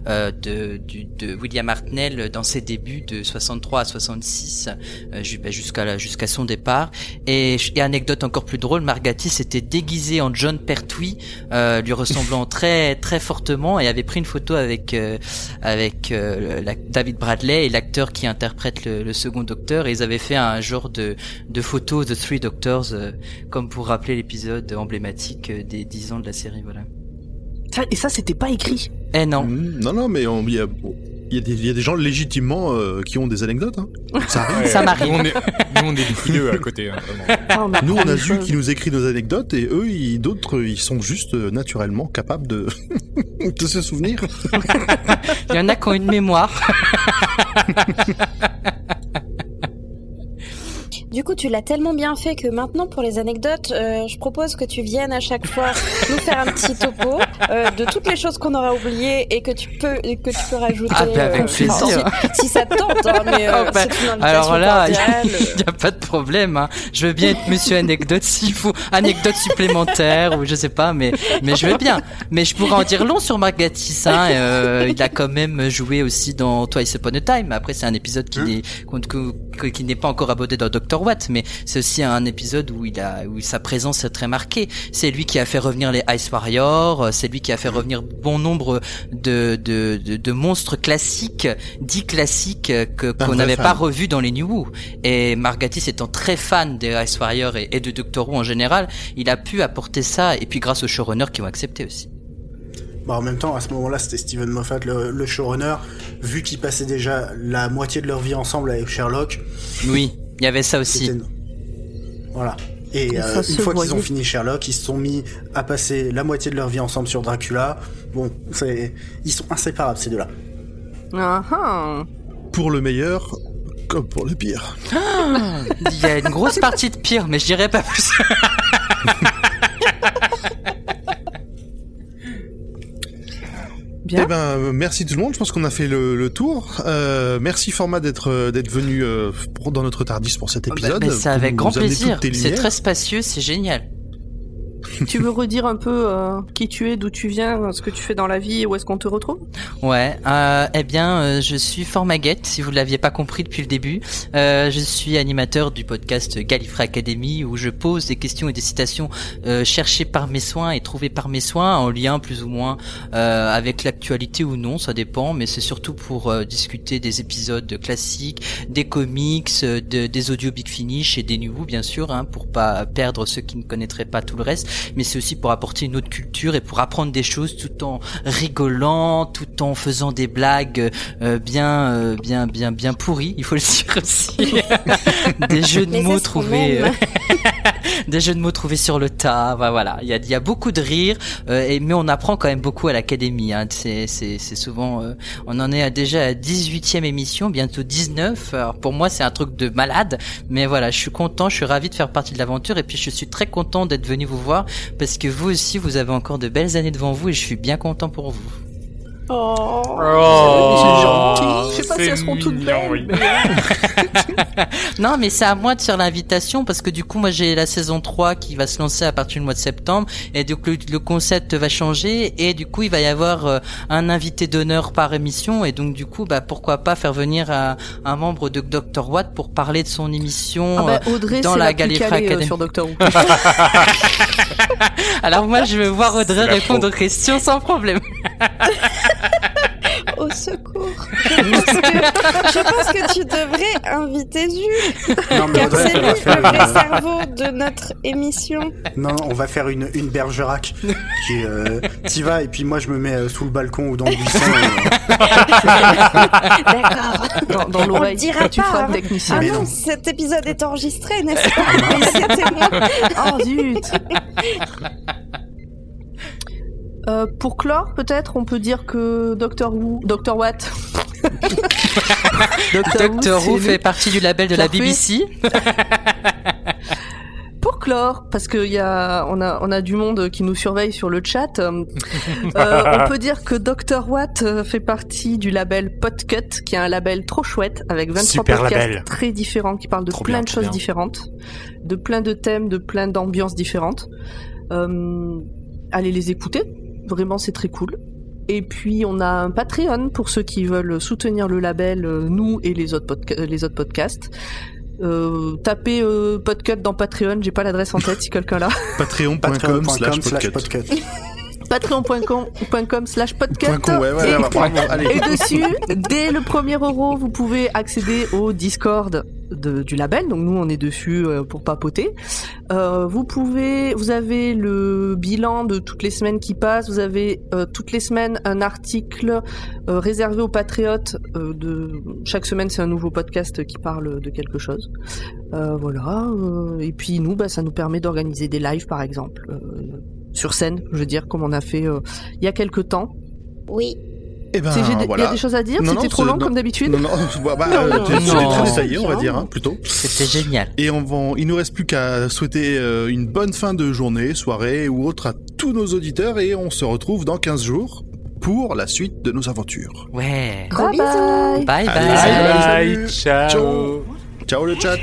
[SPEAKER 2] de, de William Hartnell dans ses débuts de 63 à 66 bah, jusqu'à jusqu'à son départ. Et, et, anecdote encore plus drôle, Mark Gatiss était déguisé en John Pertwee, lui ressemblant très très fortement, et avait pris une photo avec avec euh, David Bradley et l'acteur qui interprète le, second Docteur. Et ils avaient fait un genre de, de photo The Three Doctors, euh, comme pour rappeler l'épisode emblématique euh, des 10 ans de la série. Voilà.
[SPEAKER 6] et ça, c'était pas écrit?
[SPEAKER 2] Eh non.
[SPEAKER 1] Mmh, non, non, mais il y a, il y, a des gens légitimement qui ont des anecdotes. Hein.
[SPEAKER 2] Ça, ça m'arrive.
[SPEAKER 5] Nous, on est, nous, à côté. Hein,
[SPEAKER 1] ah, nous, on a vu qui nous écrit nos anecdotes et eux, d'autres, ils sont juste naturellement capables de, de se souvenir.
[SPEAKER 2] Il y en a qui ont une mémoire.
[SPEAKER 3] Du coup, tu l'as tellement bien fait que maintenant, pour les anecdotes, euh, je propose que tu viennes à chaque fois nous faire un petit topo euh, de toutes les choses qu'on aura oubliées et que tu peux que tu peux rajouter.
[SPEAKER 2] Ah, bah, avec euh, plaisir.
[SPEAKER 3] Si, ça te tente, hein, mais oh, bah,
[SPEAKER 2] alors là, il n'y a, pas de problème. Hein. Je veux bien être Monsieur Anecdote s'il faut anecdote supplémentaire ou je sais pas, mais mais je veux bien. Mais je pourrais en dire long sur Gatiss. Hein, il a quand même joué aussi dans Twice Upon a Time. Après, c'est un épisode qui n'est qui n'est pas encore abordé dans Doctor mais c'est aussi un épisode où il a, où sa présence est très marquée. C'est lui qui a fait revenir les Ice Warriors, c'est lui qui a fait revenir bon nombre de, de, de, monstres classiques, dits classiques, que, qu'on n'avait pas revus dans les New Who. Et Margatis étant très fan des Ice Warriors et, de Doctor Who en général, il a pu apporter ça, et puis grâce aux showrunners qui ont accepté aussi.
[SPEAKER 4] Bah en même temps, à ce moment-là, c'était Steven Moffat, le, le showrunner, vu qu'ils passaient déjà la moitié de leur vie ensemble avec Sherlock.
[SPEAKER 2] Oui. Il y avait ça aussi.
[SPEAKER 4] Voilà. Et euh, une fois qu'ils ont fini Sherlock, ils se sont mis à passer la moitié de leur vie ensemble sur Dracula. Bon, c'est ils sont inséparables ces deux-là.
[SPEAKER 6] Ah, ah.
[SPEAKER 1] Pour le meilleur comme pour le pire.
[SPEAKER 2] Ah, il y a une grosse partie de pire, mais je dirais pas plus.
[SPEAKER 1] Eh ben, merci tout le monde. Je pense qu'on a fait le, tour. Euh, merci format d'être euh, d'être venu euh, dans notre Tardis pour cet épisode.
[SPEAKER 2] c'est avec grand plaisir. C'est très spacieux, c'est génial.
[SPEAKER 6] tu veux redire un peu euh, qui tu es, d'où tu viens, ce que tu fais dans la vie où est-ce qu'on te retrouve?
[SPEAKER 2] Ouais, euh, eh bien, euh, je suis Formaguette, si vous ne l'aviez pas compris depuis le début. Euh, je suis animateur du podcast Gallifrey Academy où je pose des questions et des citations cherchées par mes soins et trouvées par mes soins en lien plus ou moins avec l'actualité ou non, ça dépend, mais c'est surtout pour discuter des épisodes classiques, des comics, de, des audios Big Finish et des nouveaux bien sûr, hein, pour pas perdre ceux qui ne connaîtraient pas tout le reste mais c'est aussi pour apporter une autre culture et pour apprendre des choses tout en rigolant, tout en faisant des blagues euh, bien, euh, bien, bien, bien pourries. Il faut le dire aussi. des jeux de mots trouvés, euh, des jeux de mots trouvés sur le tas. voilà, il y a, y a beaucoup de rire, et, mais on apprend quand même beaucoup à l'académie. Hein. C'est, c'est, c'est souvent, on en est à déjà à 18e émission, bientôt 19. Alors pour moi, c'est un truc de malade, mais voilà, je suis content, je suis ravi de faire partie de l'aventure, et puis je suis très content d'être venu vous voir parce que vous aussi, vous avez encore de belles années devant vous et je suis bien content pour vous.
[SPEAKER 6] Oh, oh c'est gentil. Je sais pas si elles seront toutes
[SPEAKER 2] belles. non, mais c'est à moi de faire l'invitation parce que du coup, moi, j'ai la saison 3 qui va se lancer à partir du mois de septembre et donc le, le concept va changer et du coup, il va y avoir euh, un invité d'honneur par émission et donc du coup, bah pourquoi pas faire venir un, un membre de Dr Watt pour parler de son émission
[SPEAKER 6] ah bah, Audrey, dans la, la Gallifrey euh, Academy sur Doctor Who.
[SPEAKER 2] Alors moi, je vais voir Audrey répondre aux questions sans problème.
[SPEAKER 3] Secours. Je pense, que, tu devrais inviter Jules. car c'est lui le vrai cerveau de notre émission.
[SPEAKER 4] Non, on va faire une, une Bergerac. Qui, euh, t'y vas et puis moi je me mets euh, sous le balcon ou dans le buisson.
[SPEAKER 3] D'accord.
[SPEAKER 6] Dans, dans l'oreille.
[SPEAKER 3] On dira
[SPEAKER 6] tu
[SPEAKER 3] pas.
[SPEAKER 6] Hein. technicien.
[SPEAKER 3] Ah non, cet épisode est enregistré, n'est-ce pas?
[SPEAKER 6] Oh zut. Euh, pour clore, peut-être, on peut dire que Doctor Who, Doctor Watt.
[SPEAKER 2] Doctor, Who, fait partie du label de la BBC.
[SPEAKER 6] pour folklore, parce qu'il y a, on a, on a du monde qui nous surveille sur le chat. Euh, on peut dire que Dr Watt euh, fait partie du label Podcut, qui est un label trop chouette avec 23
[SPEAKER 5] Super
[SPEAKER 6] podcasts
[SPEAKER 5] label.
[SPEAKER 6] très différents qui parlent de
[SPEAKER 5] Trop
[SPEAKER 6] plein
[SPEAKER 5] bien,
[SPEAKER 6] de choses
[SPEAKER 5] bien.
[SPEAKER 6] différentes, de plein de thèmes, de plein d'ambiances différentes. Euh, allez les écouter, vraiment c'est très cool. Et puis on a un Patreon pour ceux qui veulent soutenir le label, euh, nous et les autres, podca- les autres podcasts. Euh, tapez euh, Podcut dans Patreon, j'ai pas l'adresse en tête si quelqu'un l'a.
[SPEAKER 1] Patreon.com slash
[SPEAKER 4] slash
[SPEAKER 1] podcut.
[SPEAKER 6] Patreon.com slash
[SPEAKER 1] ouais, ouais,
[SPEAKER 6] Et-
[SPEAKER 1] ouais,
[SPEAKER 6] dessus, dès le premier euro, vous pouvez accéder au Discord de- du label. Donc nous, on est dessus euh, pour papoter. Euh, vous pouvez, vous avez le bilan de toutes les semaines qui passent. Vous avez euh, toutes les semaines un article euh, réservé aux patriotes. de chaque semaine, c'est un nouveau podcast qui parle de quelque chose. Voilà. et puis nous, bah, ça nous permet d'organiser des lives, par exemple. Euh, sur scène, je veux dire, comme on a fait euh, il y a quelques temps.
[SPEAKER 3] Oui.
[SPEAKER 1] Eh ben,
[SPEAKER 6] Il y a des choses à dire? C'était trop
[SPEAKER 1] non.
[SPEAKER 6] comme d'habitude?
[SPEAKER 1] Non, non, bah, bah,
[SPEAKER 6] Non,
[SPEAKER 1] euh,
[SPEAKER 6] non,
[SPEAKER 1] c'était très détaillé, on va dire, hein, plutôt.
[SPEAKER 2] C'était génial.
[SPEAKER 1] Et on va, il nous reste plus qu'à souhaiter euh, une bonne fin de journée, soirée ou autre à tous nos auditeurs et on se retrouve dans 15 jours pour la suite de nos aventures.
[SPEAKER 2] Ouais.
[SPEAKER 6] Bye bye.
[SPEAKER 2] Bye bye.
[SPEAKER 5] Bye. Ciao.
[SPEAKER 1] Ciao le chat.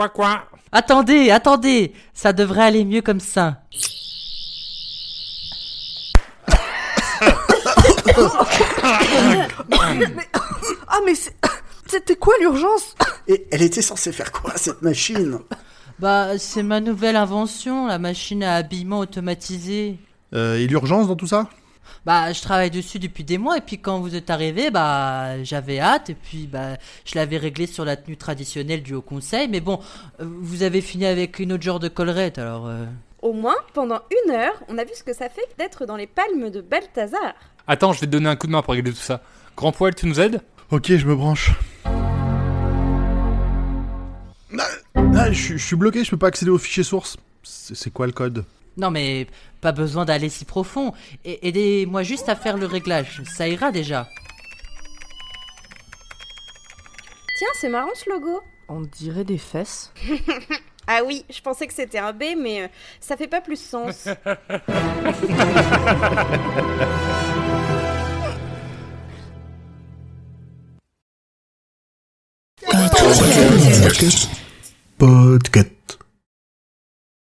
[SPEAKER 5] Quoi quoi?
[SPEAKER 2] Attendez, attendez, ça devrait aller mieux comme ça.
[SPEAKER 6] Ah mais c'est- c'était quoi l'urgence?
[SPEAKER 4] Et elle était censée faire quoi cette machine?
[SPEAKER 2] Bah, c'est ma nouvelle invention, la machine à habillement automatisée.
[SPEAKER 1] Euh, et l'urgence dans tout ça?
[SPEAKER 2] Bah, je travaille dessus depuis des mois et puis quand vous êtes arrivé, bah, j'avais hâte et puis bah, je l'avais réglé sur la tenue traditionnelle du Haut Conseil. Mais bon, euh, vous avez fini avec une autre genre de collerette, alors. euh,
[SPEAKER 3] Au moins, pendant une heure, on a vu ce que ça fait d'être dans les palmes de Balthazar.
[SPEAKER 5] Attends, je vais te donner un coup de main pour régler tout ça. Grand poil, tu nous aides?
[SPEAKER 1] Ok, je me branche. Ah, ah, je, suis- je suis bloqué, je peux pas accéder au fichier source. C'est quoi le code?
[SPEAKER 2] Non, mais pas besoin d'aller si profond. Et- Aidez-moi juste à faire le réglage, ça ira déjà.
[SPEAKER 3] Tiens, c'est marrant ce logo.
[SPEAKER 6] On dirait des fesses.
[SPEAKER 3] Ah oui, je pensais que c'était un B, mais euh, ça fait pas plus sens.
[SPEAKER 4] Podcut.